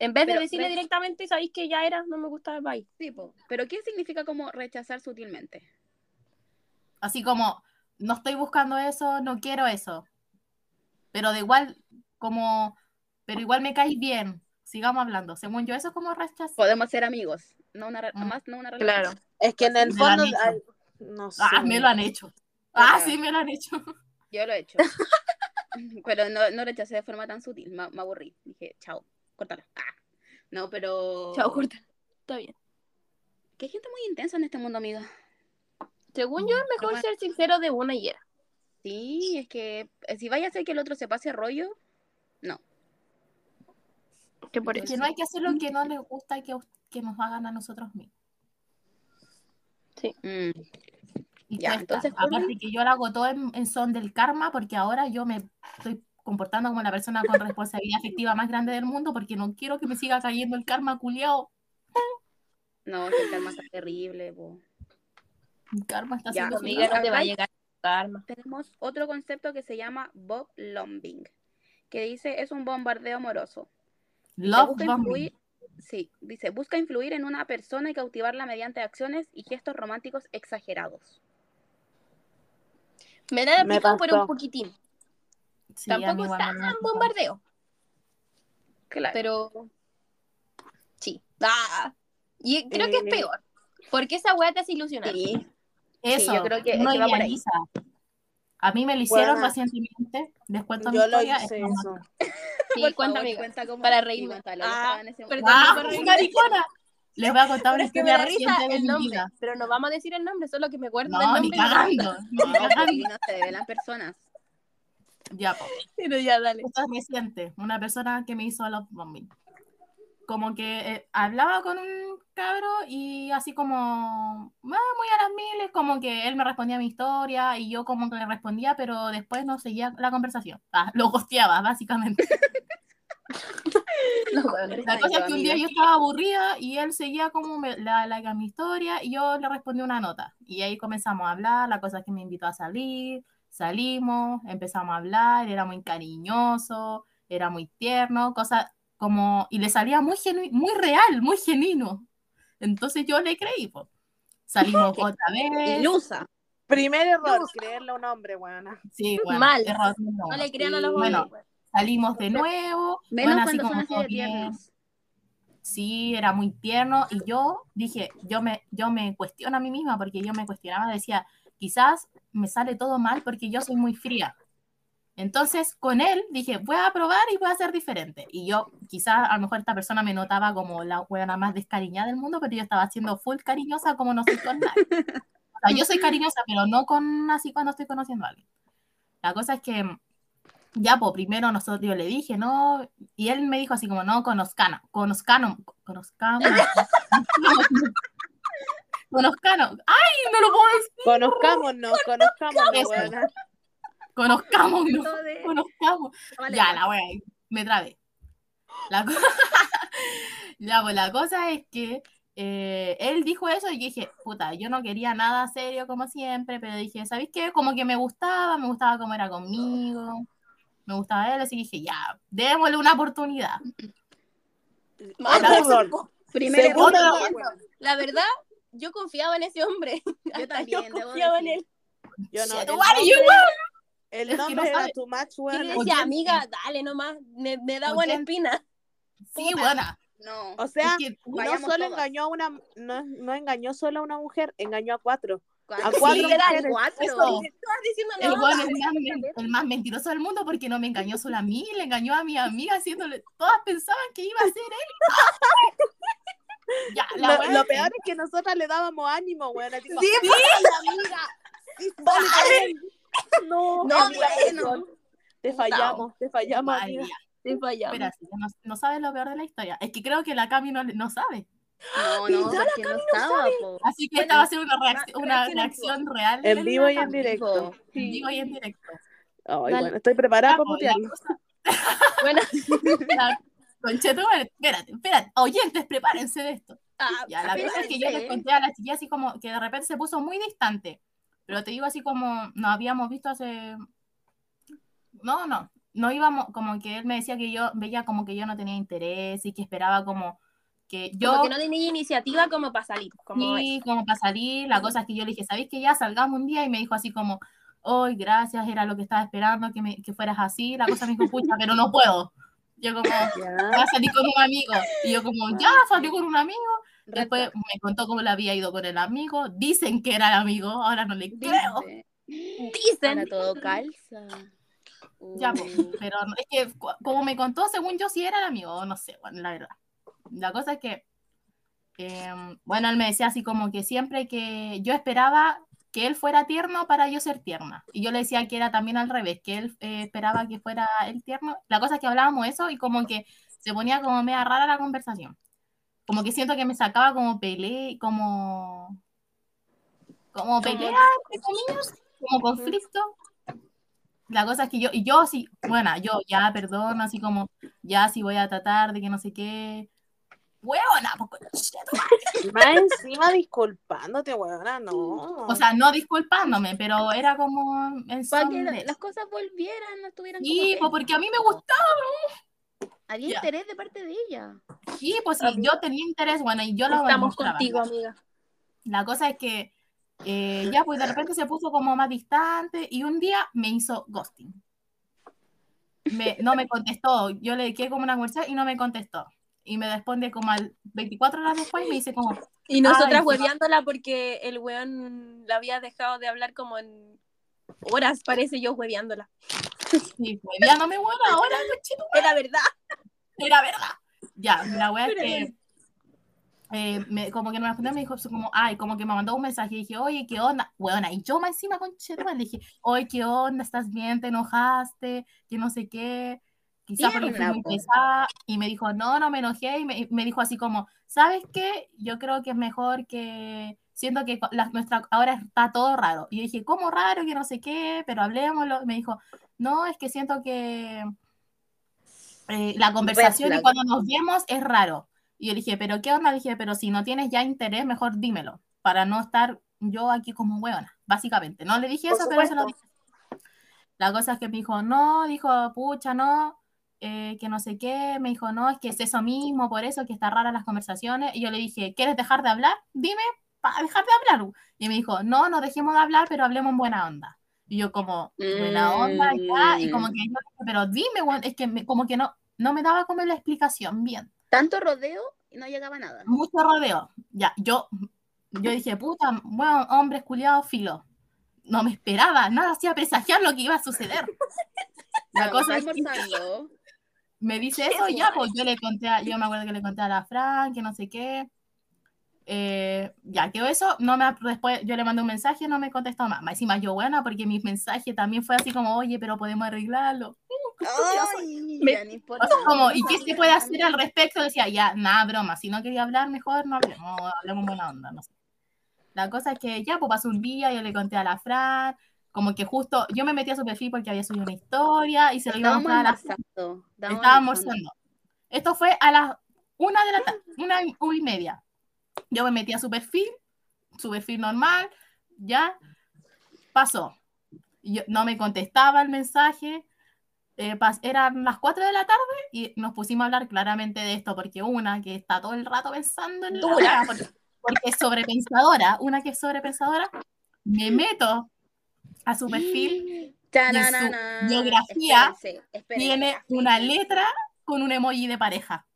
En vez de Pero, decirle ¿ves? directamente, sabéis que ya era, no me gustaba el bye. Sí, po. Pero ¿qué significa como rechazar sutilmente? Así como, no estoy buscando eso, no quiero eso. Pero de igual, como, pero igual me caes bien. Sigamos hablando. Según yo, eso es como rechazar. Podemos ser amigos, no una, Mm. más no una relación. Claro. Es que en el fondo. ay, no sé. Ah, me lo han hecho. Ah, sí, me lo han hecho. Yo lo he hecho. [laughs] pero no, no rechacé de forma tan sutil, me, me aburrí. Dije, chao, córtalo. Ah. No, pero... Chao, corta. Está bien. Que hay gente muy intensa en este mundo, amiga. Según yo, es mejor bueno. ser sincero de una y era. Sí, es que eh, si vaya a hacer que el otro se pase rollo, Que por eso. no hay que hacer lo que no les gusta y que, que nos hagan a nosotros mismos. mm, Y Ya, entonces. Aparte que yo lo hago todo en, en son del karma, porque ahora yo me estoy comportando como la persona con responsabilidad afectiva más grande del mundo, porque no quiero que me siga cayendo el karma culiao. no, es que el karma está terrible. po. El karma está Ya, siendo Amiga, no te va a llegar karma. Tenemos otro concepto que se llama Bob Lombing, que dice es un bombardeo amoroso. Love influir, sí, dice, busca influir en una persona y cautivarla mediante acciones y gestos románticos exagerados. Me da pico por un poquitín. Sí, Tampoco está tan pasa. bombardeo, Claro. pero sí. Ah. Y creo que es peor. Porque esa weá te hace ilusionar. Sí, Eso, yo creo que- uno que va por ahí. A mí me lo hicieron Buena. recientemente. Les cuento mi Yo lo historia. hice eso. Sí, [laughs] Por cuenta, favor, amiga. cuenta cómo- para reírme. Ah, perdón. ¡Ah, maricona! Les voy a contar Pero una es que historia risa reciente de el mi nombre, vida. pero no vamos a decir el nombre, solo que me acuerdo del No, nombre. [laughs] ni cagando. Ni No, porque cagando. no se develan personas. Ya, po. Pero ya, dale. Esto es reciente. Una persona que me hizo love bombing. Como que eh, hablaba con un cabro y así como ah, muy a las miles, como que él me respondía mi historia y yo como que le respondía, pero después no seguía la conversación. Ah, [laughs] lo gosteaba, básicamente. [laughs] La cosa es que un día yo estaba aburrida y él seguía como me, la, like a mi historia y yo le respondí una nota. Y ahí comenzamos a hablar, la cosa es que me invitó a salir, salimos, empezamos a hablar, era muy cariñoso, era muy tierno, cosa como, y le salía muy genu- muy real, muy genuino. Entonces yo le creí, pues. Salimos [laughs] otra vez. Ilusa. Primer error, No. creerle a un hombre. Sí, [laughs] bueno, Mal. error No uno. le crean a los bueno. hombres. Salimos de nuevo. Menos bueno, así cuando son como así todo de bien. tiernos. Sí, era muy tierno y yo dije, yo me, yo me cuestiono a mí misma porque yo me cuestionaba, decía, quizás me sale todo mal porque yo soy muy fría. Entonces, con él dije, voy a probar y voy a ser diferente. Y yo, quizás a lo mejor esta persona me notaba como la buena más descariñada del mundo, pero yo estaba siendo full cariñosa como no soy con nadie. O sea, yo soy cariñosa, pero no con así cuando estoy conociendo a alguien. La cosa es que ya, pues primero nosotros yo le dije, no, y él me dijo así como, no, conozcano, conozcano, conozcano, [laughs] conozcano, ay, no lo puedo decir, Conozcámonos, conozcámonos. Conozcamos, no, de- conozcamos. Vale, Ya, ya. la wea, me trabé. La, co- [laughs] ya, pues la cosa es que eh, él dijo eso y yo dije, puta, yo no quería nada serio como siempre, pero dije, ¿sabéis qué? Como que me gustaba, me gustaba cómo era conmigo, me gustaba él, así que dije, ya, démosle una oportunidad. Otro la- error. Primer Segundo error. error, Bueno, La verdad, yo confiaba en ese hombre. [laughs] Hasta también, yo debo confiaba en él. Yo no. El Es nombre no era sabe- too much, Y decía, amiga, dale nomás, me, me da buena espina. Sí, buena. No. O sea, Es que- no solo todas. engañó a una, no, no engañó solo a una mujer, engañó a cuatro. A cuatro mujeres. Cuatro. Eso. Estabas diciendo El, no. bueno, el, más, men- el más mentiroso del mundo porque no me engañó solo a mí, le engañó a mi amiga haciéndole. Todas pensaban que iba a ser él. ya, la Lo, peor es que nosotras le dábamos ánimo. Tipo, Sí, sí, amiga. Sí, él. [laughs] No, No, amiga, bueno. Te fallamos, te fallamos, amiga. ya. Te fallamos. Espera, no, no sabes lo peor de la historia. Es que creo que la Cami no, no sabe. No, no, porque no estaba, po. Así que Bueno, esta va a ser una, reacc- una reacción real. En vivo la y en Cami. directo. En vivo y en directo. Ay, Dale. bueno, estoy preparada Ya, para la putearlo. [laughs] Bueno, [laughs] la- Conchetumare, espérate, espérate. Oyentes, prepárense de esto. Ah, Ya, la cosa es que yo les conté a la chiquilla así como que de repente se puso muy distante. Pero te digo así como nos habíamos visto hace. No, no. No íbamos, como que él me decía que yo veía como que yo no tenía interés y que esperaba como que yo. Como que no tenía iniciativa como para salir. Como Sí, como para salir. La cosa es que yo le dije, ¿sabéis que ya salgamos un día? Y me dijo así como, hoy gracias, era lo que estaba esperando, que, me, que fueras así. La cosa me dijo, pucha, pero no puedo. Yo como, [laughs] Ya. voy a salir con un amigo. Y yo como, ya, salió con un amigo. Después me contó cómo le había ido con el amigo. Dicen que era el amigo, ahora no le creo. Dice. Dicen. Ahora todo calza. Ya, pues, Uh, pero no- es que como me contó, según yo, sí era el amigo, no sé, bueno, la verdad. La cosa es que, eh, bueno, él me decía así como que siempre que yo esperaba que él fuera tierno para yo ser tierna. Y yo le decía que era también al revés, que él eh, esperaba que fuera él tierno. La cosa es que hablábamos eso y como que se ponía como media rara la conversación. Como que siento que me sacaba como pelea, como... Como pelea, entre comillas, como conflicto. La cosa es que yo, y yo sí, bueno, yo ya, perdón, así como, ya sí voy a tratar de que no sé qué. Huevona, pues. Más encima disculpándote, weona, no. O sea, no disculpándome, pero era como en Para que las cosas volvieran, no estuvieran Sí, como pues que- porque a mí me gustaba. Había interés de parte de ella. Sí, pues sí, yo tenía interés, bueno, y yo lo Estamos contigo, amiga. La cosa es que eh, ya, pues de repente se puso como más distante y un día me hizo ghosting. Me- no me contestó, yo le quedé como una conversación y no me contestó. Y me responde como al 24 horas después y me dice como, Y nosotras hueveándola porque el weón la había dejado de hablar como en horas, parece yo hueveándola. Sí, pues ya no me vuelvo ahora, cochito. Era verdad. Era verdad. Ya, la wea es que eh, me- como que no me respondió, me dijo como, ay, como que me mandó un mensaje y dije, oye, ¿qué onda? Weona, y yo más encima con le dije, oye, ¿qué onda? ¿Estás bien? ¿Te enojaste? Que no sé qué. Quizá porque fui muy pesada. Y me dijo, no, no me enojé. Y me, y me dijo así como, ¿sabes qué? Yo creo que es mejor que. Siento que la- nuestra, ahora está todo raro. Y yo dije, ¿cómo raro? Que no sé qué, pero hablemoslo. Y me dijo, no, es que siento que eh, la conversación y cuando nos vemos es raro. Y yo dije, ¿pero qué onda? Le dije, pero si no tienes ya interés, mejor dímelo, para no estar yo aquí como hueona, básicamente. No le dije Por eso, pero se lo dije. La cosa es que me dijo, no, dijo, pucha, no, eh, que no sé qué, me dijo, no, es que es eso mismo, por eso que está rara las conversaciones. Y yo le dije, ¿quieres dejar de hablar? Dime, para dejar de hablar. Y me dijo, no, no dejemos de hablar, pero hablemos en buena onda. Y yo como, buena onda, ya, y como que yo, pero dime, es que me- como que no, no me daba como la explicación bien Tanto rodeo y no llegaba a nada. mucho rodeo. Ya, yo, yo dije, puta, bueno, hombres culiados, filo. No me esperaba, nada hacía presagiar lo que iba a suceder. [laughs] La cosa es que me dice eso, ya, pues yo le conté, a- yo me acuerdo que le conté a la Fran, que no sé qué. Eh, ya quedó eso, no me, después yo le mandé un mensaje, no me contestó más. Encima yo buena, porque mi mensaje también fue así como, oye, pero podemos arreglarlo. [laughs] Ay, Me- como, ¿y qué se puede hacer al respecto? Decía, ya, nada, broma, si no quería hablar, mejor no hablemos, hablemos buena onda, no sé. La cosa es que ya, pues pasó un día, yo le conté a la Fran, como que justo, yo me metí a su perfil porque había subido una historia y se lo iba a mostrar a la. Estaba almorzando. Esto fue a las una de la tarde, una y media. Yo me metí a su perfil, su perfil normal, ya pasó. Yo, no me contestaba el mensaje. eh, pas- eran las 4 de la tarde y nos pusimos a hablar claramente de esto, porque una que está todo el rato pensando en la [laughs] porque, porque es sobrepensadora, una que es sobrepensadora, me meto a su perfil, [gasps] Tananana. biografía Espérense, espérense. tiene una letra con un emoji de pareja.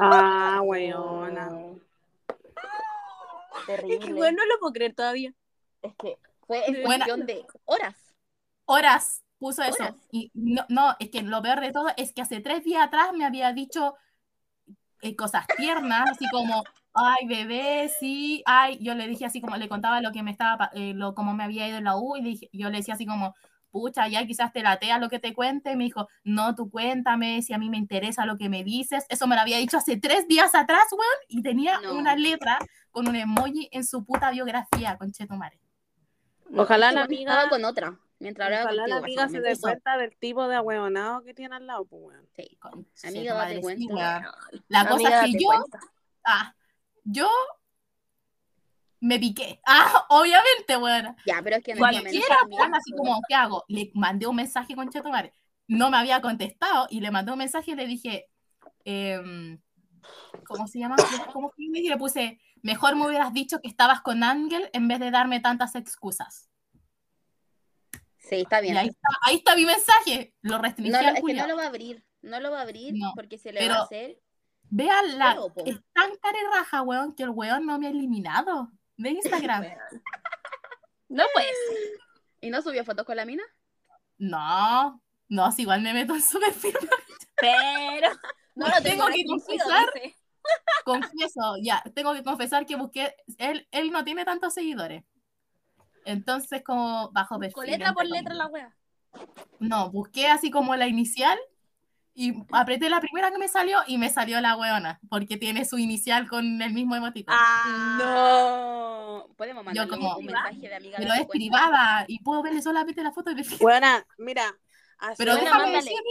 Ah, weona. Terrible. Es que bueno, no lo puedo creer todavía. Es que fue en cuestión de horas. Horas puso eso. Horas. Y no, no, es que lo peor de todo es que hace tres días atrás me había dicho eh, cosas tiernas, así como, ay, bebé, sí, ay, yo le dije así como, le contaba lo que me estaba, eh, lo, cómo me había ido en la U, y le dije- yo le decía así como, pucha, ya quizás te latea lo que te cuente, y me dijo, no, tú cuéntame, si a mí me interesa lo que me dices, eso me lo había dicho hace tres días atrás, weón, y tenía No. una letra con un emoji en su puta biografía, conchetumare. Ojalá la amiga- Estaba con otra. Mientras hablaba Ojalá la contigo, amiga se dé cuenta del tipo de ahueonado que tiene al lado, pues weón. Sí. Conche Amiga, date cuenta. La cosa Amiga, es que yo, cuenta. ah, yo me piqué. [laughs] Ah, obviamente, weón. Ya, pero es que Cualquiera, honestamente weón, así como, ¿qué hago? Le mandé un mensaje con Chetomare. No me había contestado y le mandé un mensaje y le dije, em, ¿cómo se llama? ¿Cómo fue? Y le puse, mejor me hubieras dicho que estabas con Ángel en vez de darme tantas excusas. Sí, está Y bien. ahí está, ahí está mi mensaje. Lo restringí No, es que no lo va a abrir. No lo va a abrir No, porque se le va a hacer. Vean la. Es tan raja, weón, que el weón no me ha eliminado de Instagram. [laughs] No pues. ¿Y no subió fotos con la mina? no, no, si igual me meto en su perfil. Pero. [laughs] No lo Tengo tengo que confesar. dice. Confieso, ya, tengo que confesar que busqué. Él, él no tiene tantos seguidores. Entonces, como bajo perfil. Con letra por letra la wea. No, busqué así como la inicial y apreté la primera que me salió y me salió la weona, porque tiene su inicial con el mismo emoticon. No. Podemos mandarle como- un mensaje de amiga. Pero es cuenta? privada y puedo verle solamente la foto de perfil. Buena, mira. Pero déjame mándale. decirle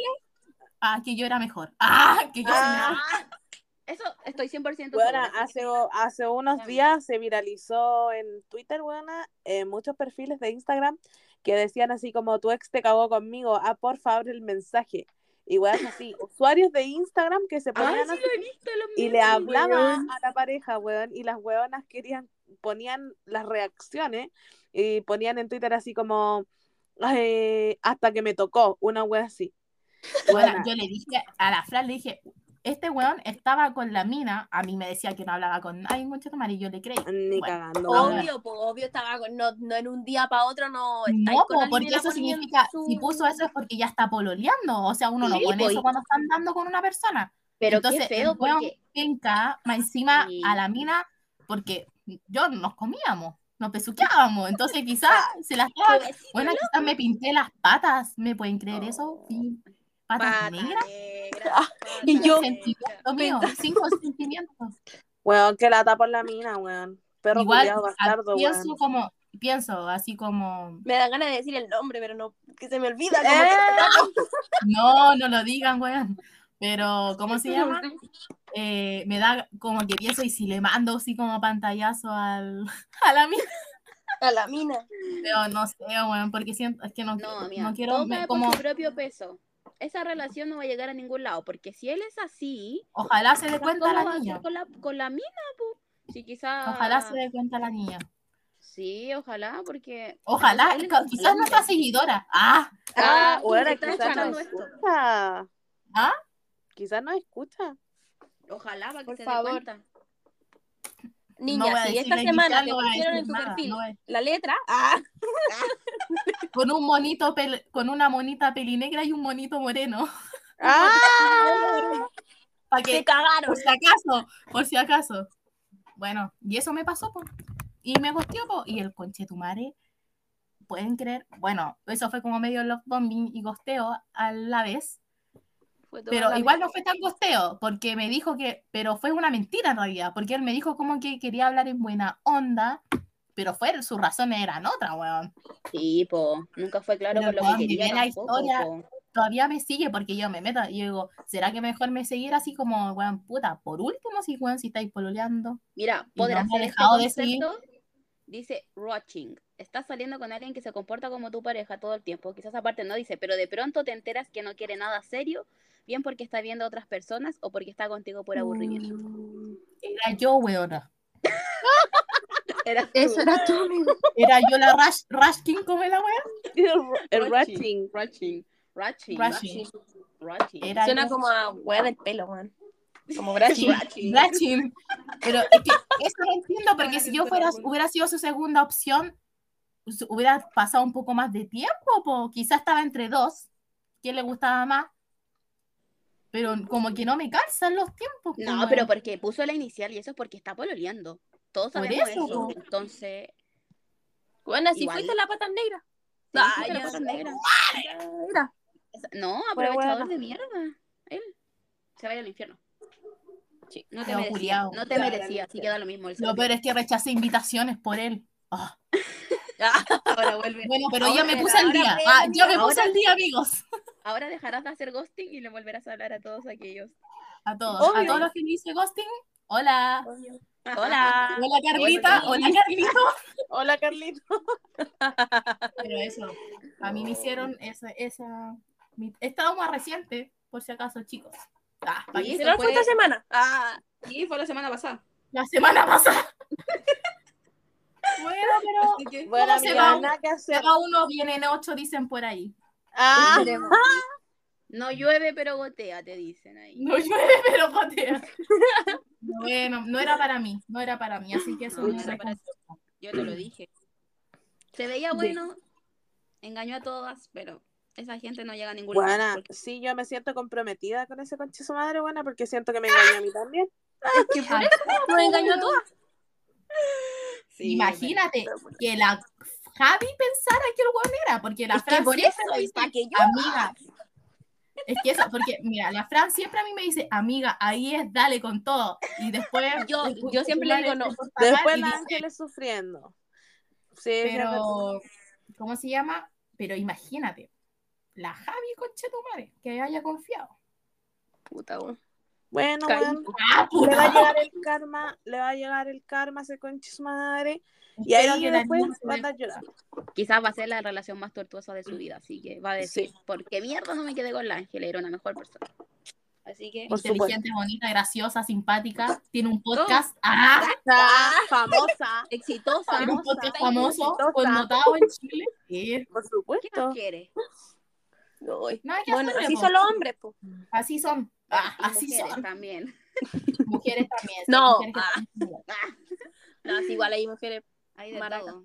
ah, que yo era mejor. Ah, que yo Ah. mejor. Eso estoy 100% Bueno, segura. hace, hace unos días se viralizó en Twitter, buena, en muchos perfiles de Instagram que decían así como tu ex te cagó conmigo, ah, por favor el mensaje. Y weón, así, [gasps] usuarios de Instagram que se Ah, ponían sí así lo he visto, los y le memes, hablaba weón. a la pareja, weón, y las weonas querían, ponían las reacciones y ponían en Twitter así como eh, hasta que me tocó, una wea así. Bueno, Buena. yo le dije a la Fran, le dije, este weón estaba con la mina, a mí me decía que no hablaba con nadie, y yo le creí. Ni Bueno, cagando. Obvio, pues obvio estaba con, no, no en un día para otro, no No, con porque eso significa, su- si puso eso es porque ya está pololeando, o sea, uno no Sí, pone po, eso cuando están dando con una persona. Pero Entonces, qué feo, el weón porque. penca, más encima Sí. a la mina, porque yo nos comíamos, nos besuqueábamos, entonces quizás [laughs] se las bueno, quizás me pinté las patas, ¿me pueden creer eso? Sí, patas pata negras, negra, Y yo- sentimientos cinco sentimientos. Weón, que lata por la mina, weón. Perro Igual culiao bastardo, pienso weón. como, pienso así como, Me dan ganas de decir el nombre, pero no, que se me olvida. ¡Eh! Que- [laughs] no, no lo digan, weón, pero, ¿cómo se llama? Eh, me da como que pienso y si le mando así como pantallazo al, [laughs] a la mina, A la mina. pero no sé, weón, porque siento, es que no, No, quiero, me- como, propio peso. Esa relación no va a llegar a ningún lado, porque si él es así, ojalá se dé cuenta ¿cómo va la niña, con la, con la mina, po? Si quizás... ojalá se dé cuenta la niña, Sí, ojalá, porque... ojalá, él quizás nuestra hombre. seguidora, ah, Ah, Ah, bueno, ¿quién está quizás no escucha. ¿Ah? Quizás no escucha. Ojalá, para que Por se favor. dé cuenta. Niña, no si esta semana te pusieron en tu nada, perfil no voy- la letra, ah, [laughs] con un monito, pel- con una monita pelinegra y un monito moreno, [laughs] ¡Ah! para te cagaron. por si acaso, por si acaso, bueno, y eso me pasó, po. y me gosteó, po. y el conchetumare, pueden creer, bueno, eso fue como medio love bombing y gosteo a la vez, Fue pero igual no fue tan gosteo, porque me dijo que, pero fue una mentira en realidad, porque él me dijo como que quería hablar en buena onda, pero fue, sus razones eran otras, weón. Sí, po. Nunca fue claro Pero con lo cuando que quería la tampoco, historia, po. Todavía me sigue porque yo me meto y yo digo, ¿será que mejor me seguir así como, weón, puta? Por último, si, weón, si estáis pololeando. Mira, Y podrá no me ha ser este dejado de seguir. Dice Roaching. Estás saliendo con alguien que se comporta como tu pareja todo el tiempo. Quizás aparte no dice, pero de pronto te enteras que no quiere nada serio, bien porque está viendo a otras personas o porque está contigo por aburrimiento. Era yo, weona. [laughs] Era Eso era tú, amigo. Era yo la Rush, Rush King, como es la wea. El ratching. Ratching. Ratching. Ratching. Era Suena yo. como a wea del pelo, man. Como Brachi. Ratching. Ratching. Pero es que eso no entiendo porque si yo fuera, hubiera sido su segunda opción, hubiera pasado un poco más de tiempo, po. quizás estaba entre dos. ¿Quién le gustaba más? Pero como que no me calzan los tiempos. po, No, pero porque puso la inicial y eso es porque está pololeando. Todos Por sabemos eso, eso. po. Entonces, Bueno, si Igual. fuiste la pata negra. sí, Ah, la pata negra. No, Pues aprovechador bueno. de mierda. Él se vaya al infierno. Sí. No te merecía. No te merecía, así queda lo mismo. lo peor es que rechacé invitaciones por él. Ah. [laughs] Ahora vuelve. Bueno, pero Ahora yo me puse al día. Ah, yo me puse al día, amigos. Ahora dejarás de hacer ghosting y le volverás a hablar a todos aquellos. A todos. A todos los que me dice ghosting, hola. [laughs] Hola. Hola Carlita, hola Carlito. [laughs] Hola, Carlito. Pero eso, a mí me hicieron esa, esa, mi- esta más reciente, por si acaso, chicos. Ah, pa' que Sí, se- ¿Se lo fue- fue esta semana? Ah, Sí, fue la semana pasada. la semana pasada. Bueno, pero que... Bueno, se va? que hacer. cada uno viene en ocho, dicen por ahí. Ah. [laughs] No llueve, pero gotea, te dicen ahí. No llueve, pero patea. [laughs] Bueno, no era para mí, no era para mí, así que eso No, me no era para reconforta. Yo te lo dije. Se veía bueno, engañó a todas, pero esa gente no llega a ningún buena. lugar. porque- Sí, yo me siento comprometida con ese conche su madre, buena, porque siento que me engañó a mí también. [laughs] Ay, Nos engañó a todas. Sí, Imagínate que la Javi pensara que el weón era, porque la Es que Fran por siempre eso, me dice, que yo- amiga. Es que eso, porque mira, la Fran siempre a mí me dice, amiga, ahí es, dale con todo. Y después. [laughs] Yo- yo siempre le digo no. porta mal Después la Ángeles sufriendo. Sí. Pero, ¿cómo se llama? Pero imagínate, la Javi conche tu madre, que haya confiado. Puta, weón. Bueno, weón, Ah, le va a llegar el karma, le va a llegar el karma a ese conche su madre. Y ahí Espero después se va a llorando. Quizás va a ser la relación más tortuosa de su vida, así que va a decir, Sí. ¿por qué mierda no me quedé con la Ángela? Era una mejor persona. Así que, Por inteligente, bonita, graciosa, simpática, tiene un podcast, ah, Ah, famosa, exitosa. tiene un famosa, podcast famoso, connotado en Chile. Sí, por ¿Qué supuesto. más quiere? Nada que Bueno, así son los hombres, pues. Así son, ah, Y así mujeres son. también. [laughs] Mujeres también. No, mujeres ah. también. [laughs] No, si igual hay mujeres Hay de maracas.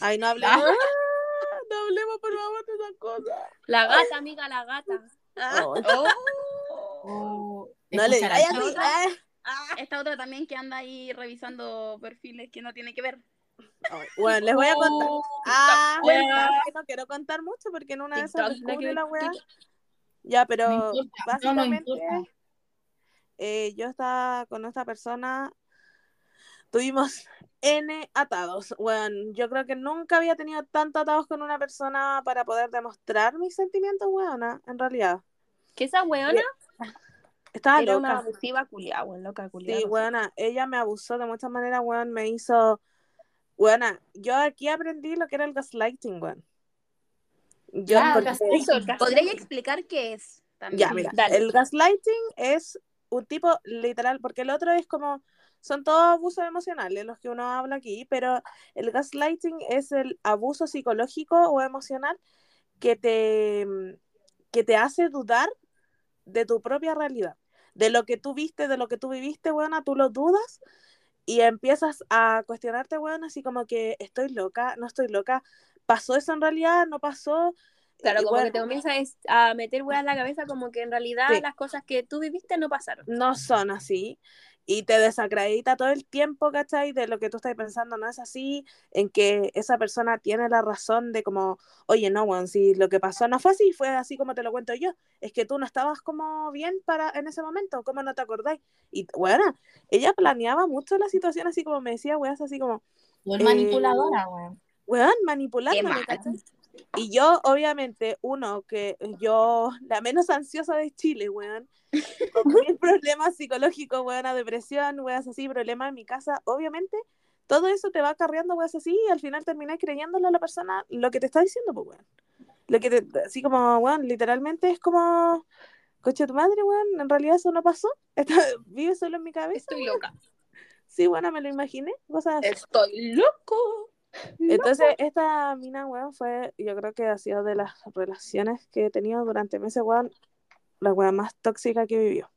Ay, no hablemos. Ah, no hablemos, por favor, de esas cosas. La gata, amiga, la gata. Ay, O no le digas ah. Esta otra también que anda ahí revisando perfiles que no tiene que ver. Bueno, les voy a contar. Oh, Ah, Bueno. no quiero contar mucho porque en una de esas la que- descubre la weá. Ya, pero no, básicamente eh, yo estaba con esta persona, tuvimos N atados. Bueno, yo creo que nunca había tenido tantos atados con una persona para poder demostrar mis sentimientos, weona, en realidad. Que esa weona Estaba era una loca. abusiva culiada, weón, loca culiada. Sí, weona, ella me abusó de muchas maneras, weón, me hizo... Weona, yo aquí aprendí lo que era el gaslighting, weón. Yo, Ah, porque- gaslighting. ¿Podría explicar qué es? También. Ya, mira, Dale. el gaslighting es un tipo literal, porque el otro es como, son todos abusos emocionales los que uno habla aquí, pero el gaslighting es el abuso psicológico o emocional que te, que te hace dudar de tu propia realidad, de lo que tú viste, de lo que tú viviste, buena, tú lo dudas y empiezas a cuestionarte, bueno, así como que estoy loca, no estoy loca, pasó eso en realidad, no pasó. Claro, Y como bueno, que te comienzas a meter weas en la cabeza como que en realidad Sí. las cosas que tú viviste no pasaron. no son así. Y te desacredita todo el tiempo, ¿cachai? De lo que tú estás pensando no es así, en que esa persona tiene la razón de como, oye, no, weón, si lo que pasó no fue así, fue así como te lo cuento yo, es que tú no estabas como bien para en ese momento, ¿cómo no te acordáis? Y bueno, ella planeaba mucho la situación así como me decía, weón, así como, es Eh, manipuladora, weón. Weón, manipulándome. Y yo, obviamente, uno, que yo, la menos ansiosa de Chile, weón, [laughs] con mil problemas psicológicos, weón, a depresión, weón, así, problemas en mi casa, obviamente, todo eso te va acarreando, weón, así, y al final terminas creyéndole a la persona lo que te está diciendo, pues, weón. Lo que te, así como, weón, literalmente es como, coche tu madre, weón, en realidad eso no pasó, [laughs] Está- vive solo en mi cabeza. Estoy loca. Sí, bueno, me lo imaginé, cosas. Estoy loco. Entonces, esta mina, weón, fue, yo creo que ha sido de las relaciones que he tenido durante meses, weón, la weón más tóxica que vivió.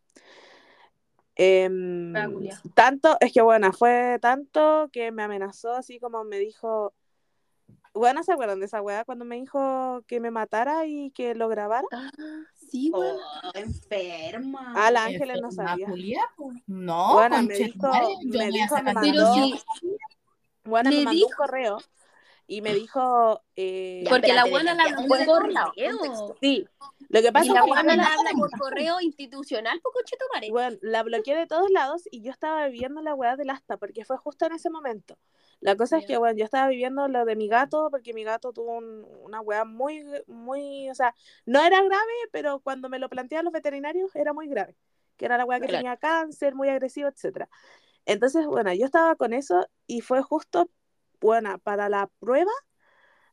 Em, Ah, culiao. tanto, es que bueno, fue tanto que me amenazó, así como me dijo, bueno, ¿se acuerdan de esa weá? Cuando me dijo que me matara y que lo grabara. Ah, sí, weón. Oh, enferma. Ah, la Ángeles no sabía. culia, po. No, Bueno, me me dijo, me mandó- sí, Bueno, me mandó un correo y me dijo... eh, Porque la espérate, espérate, la buscó por correo. sí, lo que pasa Y es que la la- habla por [laughs] correo institucional, poco cheto mare. Bueno, la bloqueé de todos lados y yo estaba viviendo la weá del asta, porque fue justo en ese momento. La cosa es que, bueno, yo estaba viviendo lo de mi gato, porque mi gato tuvo un- una weá muy, muy, o sea, no era grave, pero cuando me lo planteaban los veterinarios era muy grave. que era la weá que Claro. tenía cáncer, muy agresivo, etcétera. Entonces, bueno, yo estaba con eso y fue justo, bueno, para la prueba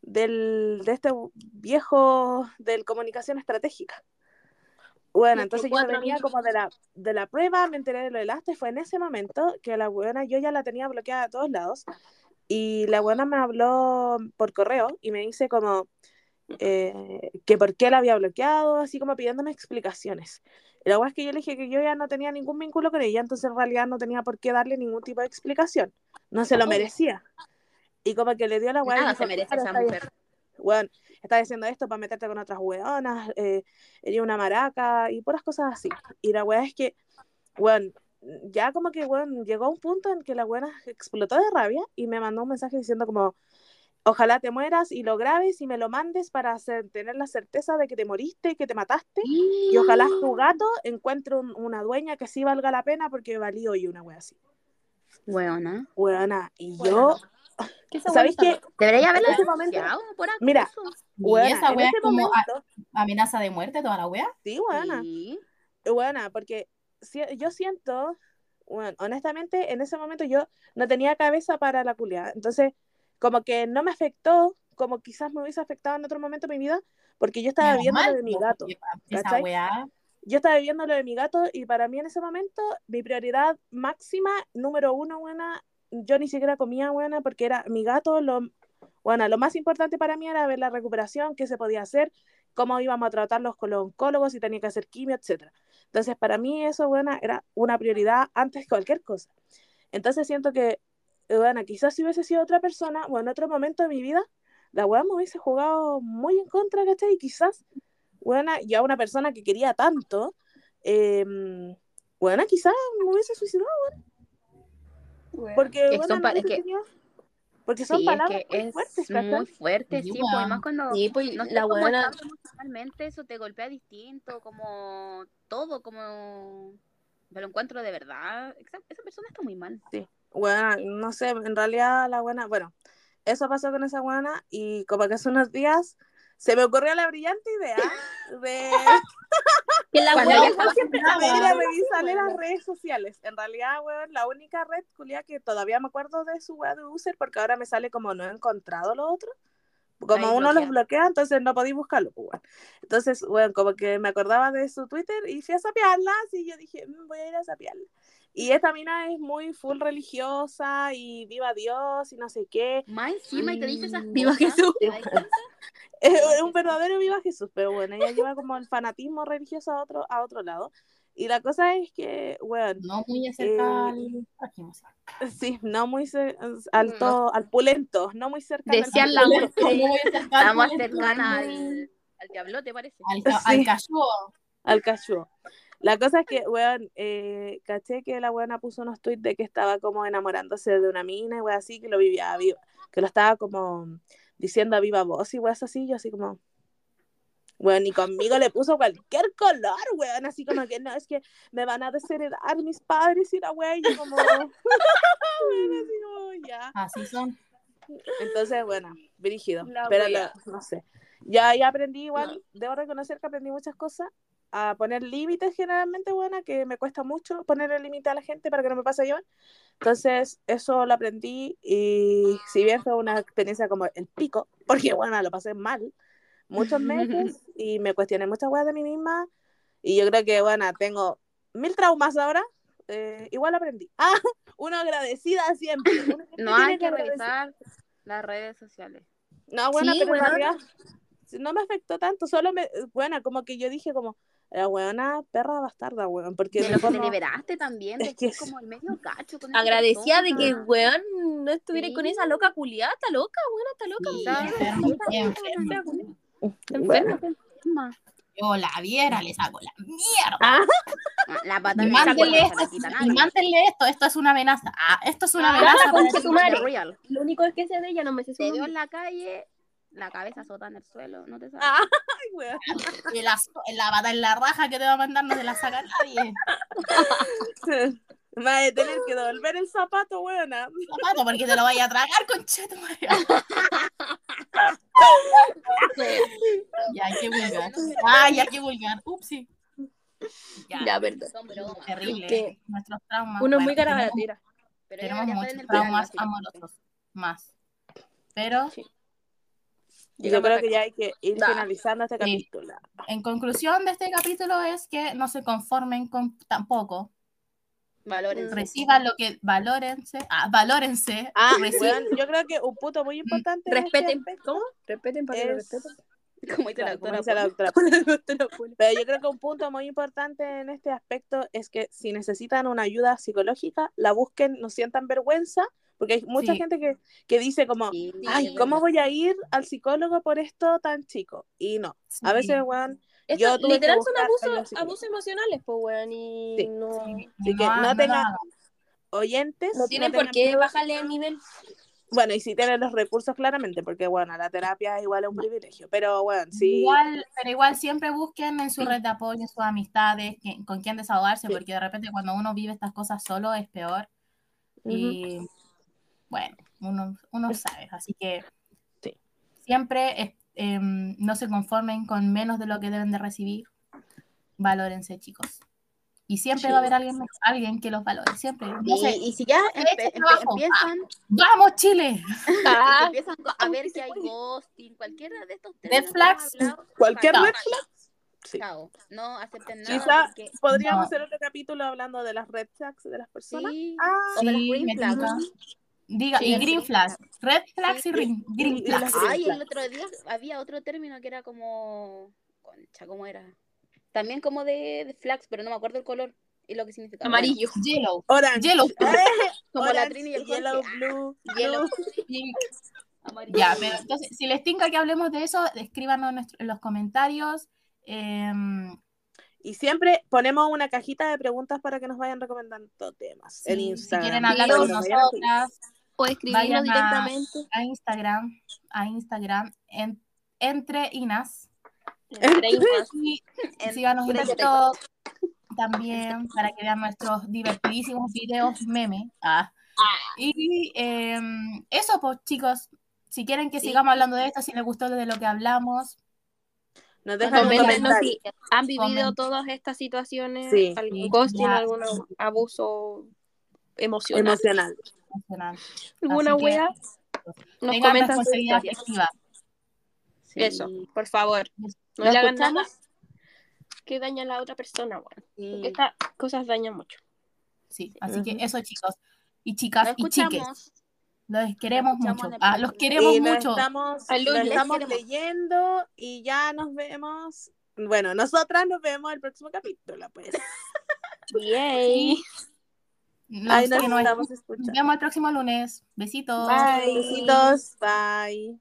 del, de este viejo del comunicación estratégica. Bueno, entonces yo venía como de la, de la prueba, me enteré de lo del asta y fue en ese momento que la buena yo ya la tenía bloqueada de todos lados y la buena me habló por correo y me dice como eh, que por qué la había bloqueado, así como pidiéndome explicaciones. La buena es que yo le dije que yo ya no tenía ningún vínculo con ella, entonces en realidad no tenía por qué darle ningún tipo de explicación, no se lo merecía. Y como que le dio la buena Nada se merece esa mujer. bueno, estás haciendo esto para meterte con otras weonas, eh, eres una maraca y puras cosas así. Y la wea es que, bueno, ya como que, bueno, llegó a un punto en que la buena explotó de rabia y me mandó un mensaje diciendo como, ojalá te mueras y lo grabes y me lo mandes para hacer, tener la certeza de que te moriste, que te mataste. Y ojalá tu gato encuentre un- una dueña que sí valga la pena porque valí hoy una wea así. Weona. Weona, y yo, ¿Qué esa ¿sabéis qué? Debería haberla En ese momento- denunciado por acoso. Mira, Y Weona, esa en wea es como a- momento, amenaza de muerte, toda la wea. sí, weona. Sí. buena, porque si- yo siento, bueno, honestamente, en ese momento yo no tenía cabeza para la culia. Entonces, como que no me afectó, como quizás me hubiese afectado en otro momento de mi vida, porque yo estaba viendo lo de mi gato. wea. Yo estaba viendo lo de mi gato y para mí en ese momento, mi prioridad máxima, número uno, buena, yo ni siquiera comía buena porque era mi gato, lo, bueno, lo más importante para mí era ver la recuperación, qué se podía hacer, cómo íbamos a tratarlos con los oncólogos, si tenía que hacer quimio, etcétera. Entonces, para mí eso, bueno, era una prioridad antes que cualquier cosa. Entonces, siento que, bueno, quizás si hubiese sido otra persona o en otro momento de mi vida, la weá me hubiese jugado muy en contra, ¿cachai? Y quizás, bueno, yo a una persona que quería tanto, eh, bueno, quizás me hubiese suicidado, Weá. porque, bueno, son no que- porque son Sí, es palabras que muy es fuertes, ¿cachai? muy fuerte, Sí, sí, pues, además cuando Sí, pues, no la buena. emocionalmente eso te golpea distinto, como todo, como me lo encuentro de verdad. Esa, esa persona está muy mal. Bueno, no sé, en realidad la buena, bueno, eso pasó con esa buena y como que hace unos días se me ocurrió la brillante idea de, [laughs] Que la estaba siempre de ir a revisarle las redes sociales. En realidad, weón, la única red culia que todavía me acuerdo de su web de user porque ahora me sale como no he encontrado lo otro. Como Ahí uno los bloquea. bloquea, entonces no podéis buscarlo, pues, weón. Entonces, bueno, como que me acordaba de su Twitter y fui a sapearla, y yo dije, "Mm, voy a ir a sapearla. Y esta mina es muy full religiosa y viva Dios y no sé qué. Más encima y te dice esas Mm, viva cosas, Jesús. ¿te? [laughs] Es un verdadero viva Jesús, pero bueno, ella lleva como el fanatismo religioso a otro, a otro lado. Y la cosa es que, bueno, No muy acerca Eh, al sí. no muy ce- alto, al pulento, no muy cerca del Desean la pulento. [laughs] muerte. No muy acerca al Está más cercana al- al, al diablote, parece. al, Sí. al cachúo. Al cachuo. La cosa es que, weón, eh, caché que la weona puso unos tweets de que estaba como enamorándose de una mina y weón así, que lo vivía viva, que lo estaba como diciendo a viva voz y weón así, yo así como, weón, y conmigo le puso cualquier color, weón, así como que no, es que me van a desheredar mis padres y la weón, y yo como, [laughs] weón, así como, ya. Así son. Entonces, bueno, brígido. La pero no sé. Ya, ya aprendí igual, debo reconocer que aprendí muchas cosas. A poner límites generalmente, buena, que me cuesta mucho poner el límite a la gente para que no me pase yo. Entonces, eso lo aprendí y si bien fue una experiencia como el pico, [laughs] porque bueno, lo pasé mal muchos meses [laughs] y me cuestioné muchas cosas de mí misma y yo creo que, bueno, tengo mil traumas ahora. eh, igual aprendí. [laughs] Ah, uno agradecida siempre. uno No hay que revisar las redes sociales. No, bueno, Sí, pero realidad sí, no me afectó tanto, solo me, bueno, como que yo dije como, la weona perra bastarda, weón, porque De lo que te liberaste también, Es de que que es- como el medio cacho. con esa Agradecida de que weón no estuviera Sí. con esa loca culiada, está loca, weón, está loca. Sí, Está enferma, bueno. Yo la viera, le saco la mierda. ah, La pata Y mándenle se esto, y mándenle esto, esto es una amenaza. Ah, esto es una Ah, amenaza. tu madre. Lo único que sé de ella no me sé su Te en la calle, la cabeza sota en el suelo, no te sabes. ah, [laughs] ay, weón. Y la, la pata en la raja que te va a mandar no se la saca nadie. [laughs] Vas a tener que devolver el zapato, weona. Zapato, porque te lo vaya a tragar, concheto. [laughs] Ya, qué vulgar. Ay, ya, qué vulgar. Upsi. Ya, Ya, verdad. Son bromas. terrible. Que Nuestros traumas. Uno es bueno, muy tenemos- carabatera. Pero Tenemos muchos traumas amorosos. Más. Pero, Sí. Yo Llegamos creo que ya hay que ir Da. finalizando este capítulo. en conclusión de este capítulo es que no se conformen con tampoco. Valórense. Reciban lo que valórense. Ah, valórense. Ah, weón, yo creo que un punto muy importante. este Respeten. ¿Cómo? Respeten para que lo es- respeten. Como dice la doctora [laughs] Pero yo creo que un punto muy importante en este aspecto es que si necesitan una ayuda psicológica, la busquen, no sientan vergüenza, porque hay mucha Sí. gente que, que dice como, Sí, ay, ¿cómo voy a ir al psicólogo por esto tan chico? Y no, a veces, weón, Esto, Yo que literal son abusos, abusos emocionales, pues, weón. Y Sí. no, Sí, Así que no ha- tengan- oyentes, no tienen por tengan qué bajarle el nivel. Bueno, y si tienen los recursos, claramente, porque, bueno, la terapia es igual a un privilegio, pero, bueno, sí. Igual, pero igual siempre busquen en su red de apoyo, en sus amistades, que- con quién desahogarse, Sí. porque de repente cuando uno vive estas cosas solo es peor. Y bueno, uno, uno sabe. Así que Sí. siempre es- em, no se conformen con menos de lo que deben de recibir. Valórense, chicos. Y siempre Sí. va a haber alguien, mejor- alguien que los valore. Siempre. No Y, sé. y si ya Este empe- empe- trabajo. empiezan, ¡Vamos, Chile! [laughs] Ah, empiezan a ver que hay ghosting, cualquiera de estos Red términos que flags. hablado, Cualquier No. red flag, sí. chao. No acepten nada. Quizá porque- podríamos No. hacer otro capítulo hablando de las red flags de las personas. Sí, Ah, o de las Sí, green me flags. Diga, Sí, y green green flags. Red flags y Sí, green, [laughs] green y- y flags. Ay, el flags. otro día había otro término que era como. Concha, ¿cómo era? También como de, de flags, pero no me acuerdo el color y lo que significaba. amarillo. [laughs] Yellow. Orange. Yellow. [laughs] Como la Orange, Trini y el yellow, Jorge. blue, Yellow. pink. Amarillo. Ya, pero entonces, si les tinca que hablemos de eso, escríbanos en, nuestro- en los comentarios. Em, Y siempre ponemos una cajita de preguntas para que nos vayan recomendando temas en si, si Instagram. quieren hablar con nosotras, O escribirnos a- directamente. a Instagram, a Instagram, en- entre Inas. Entre Inas. Y En- síganos en TikTok también para que vean nuestros divertidísimos videos meme. Ah. Y em, eso, pues chicos, si quieren que Sí. sigamos hablando de esto, si les gustó de lo que hablamos, Nos dejan comentario. si han vivido todas estas situaciones, Sí. algún Sí, ghosting, algún abuso emocional, Emocional. emocional. alguna wea, nos tengan comentan sus responsabilidad. Sí. Eso, por favor. No ¿Lo le hagan nada que daña a la otra persona. Sí. Porque estas cosas dañan mucho. Sí, así que eso, chicos. Y chicas y chiques, escuchamos. los queremos mucho. Ah, los queremos Y nos mucho. estamos, Salud, nos les estamos queremos. leyendo y ya nos vemos. Bueno, nosotras nos vemos el próximo capítulo, pues. [laughs] Yay. Los Ahí nos que nos estamos Nos escuchando. vemos el próximo lunes. Besitos. Bye. Besitos. Bye.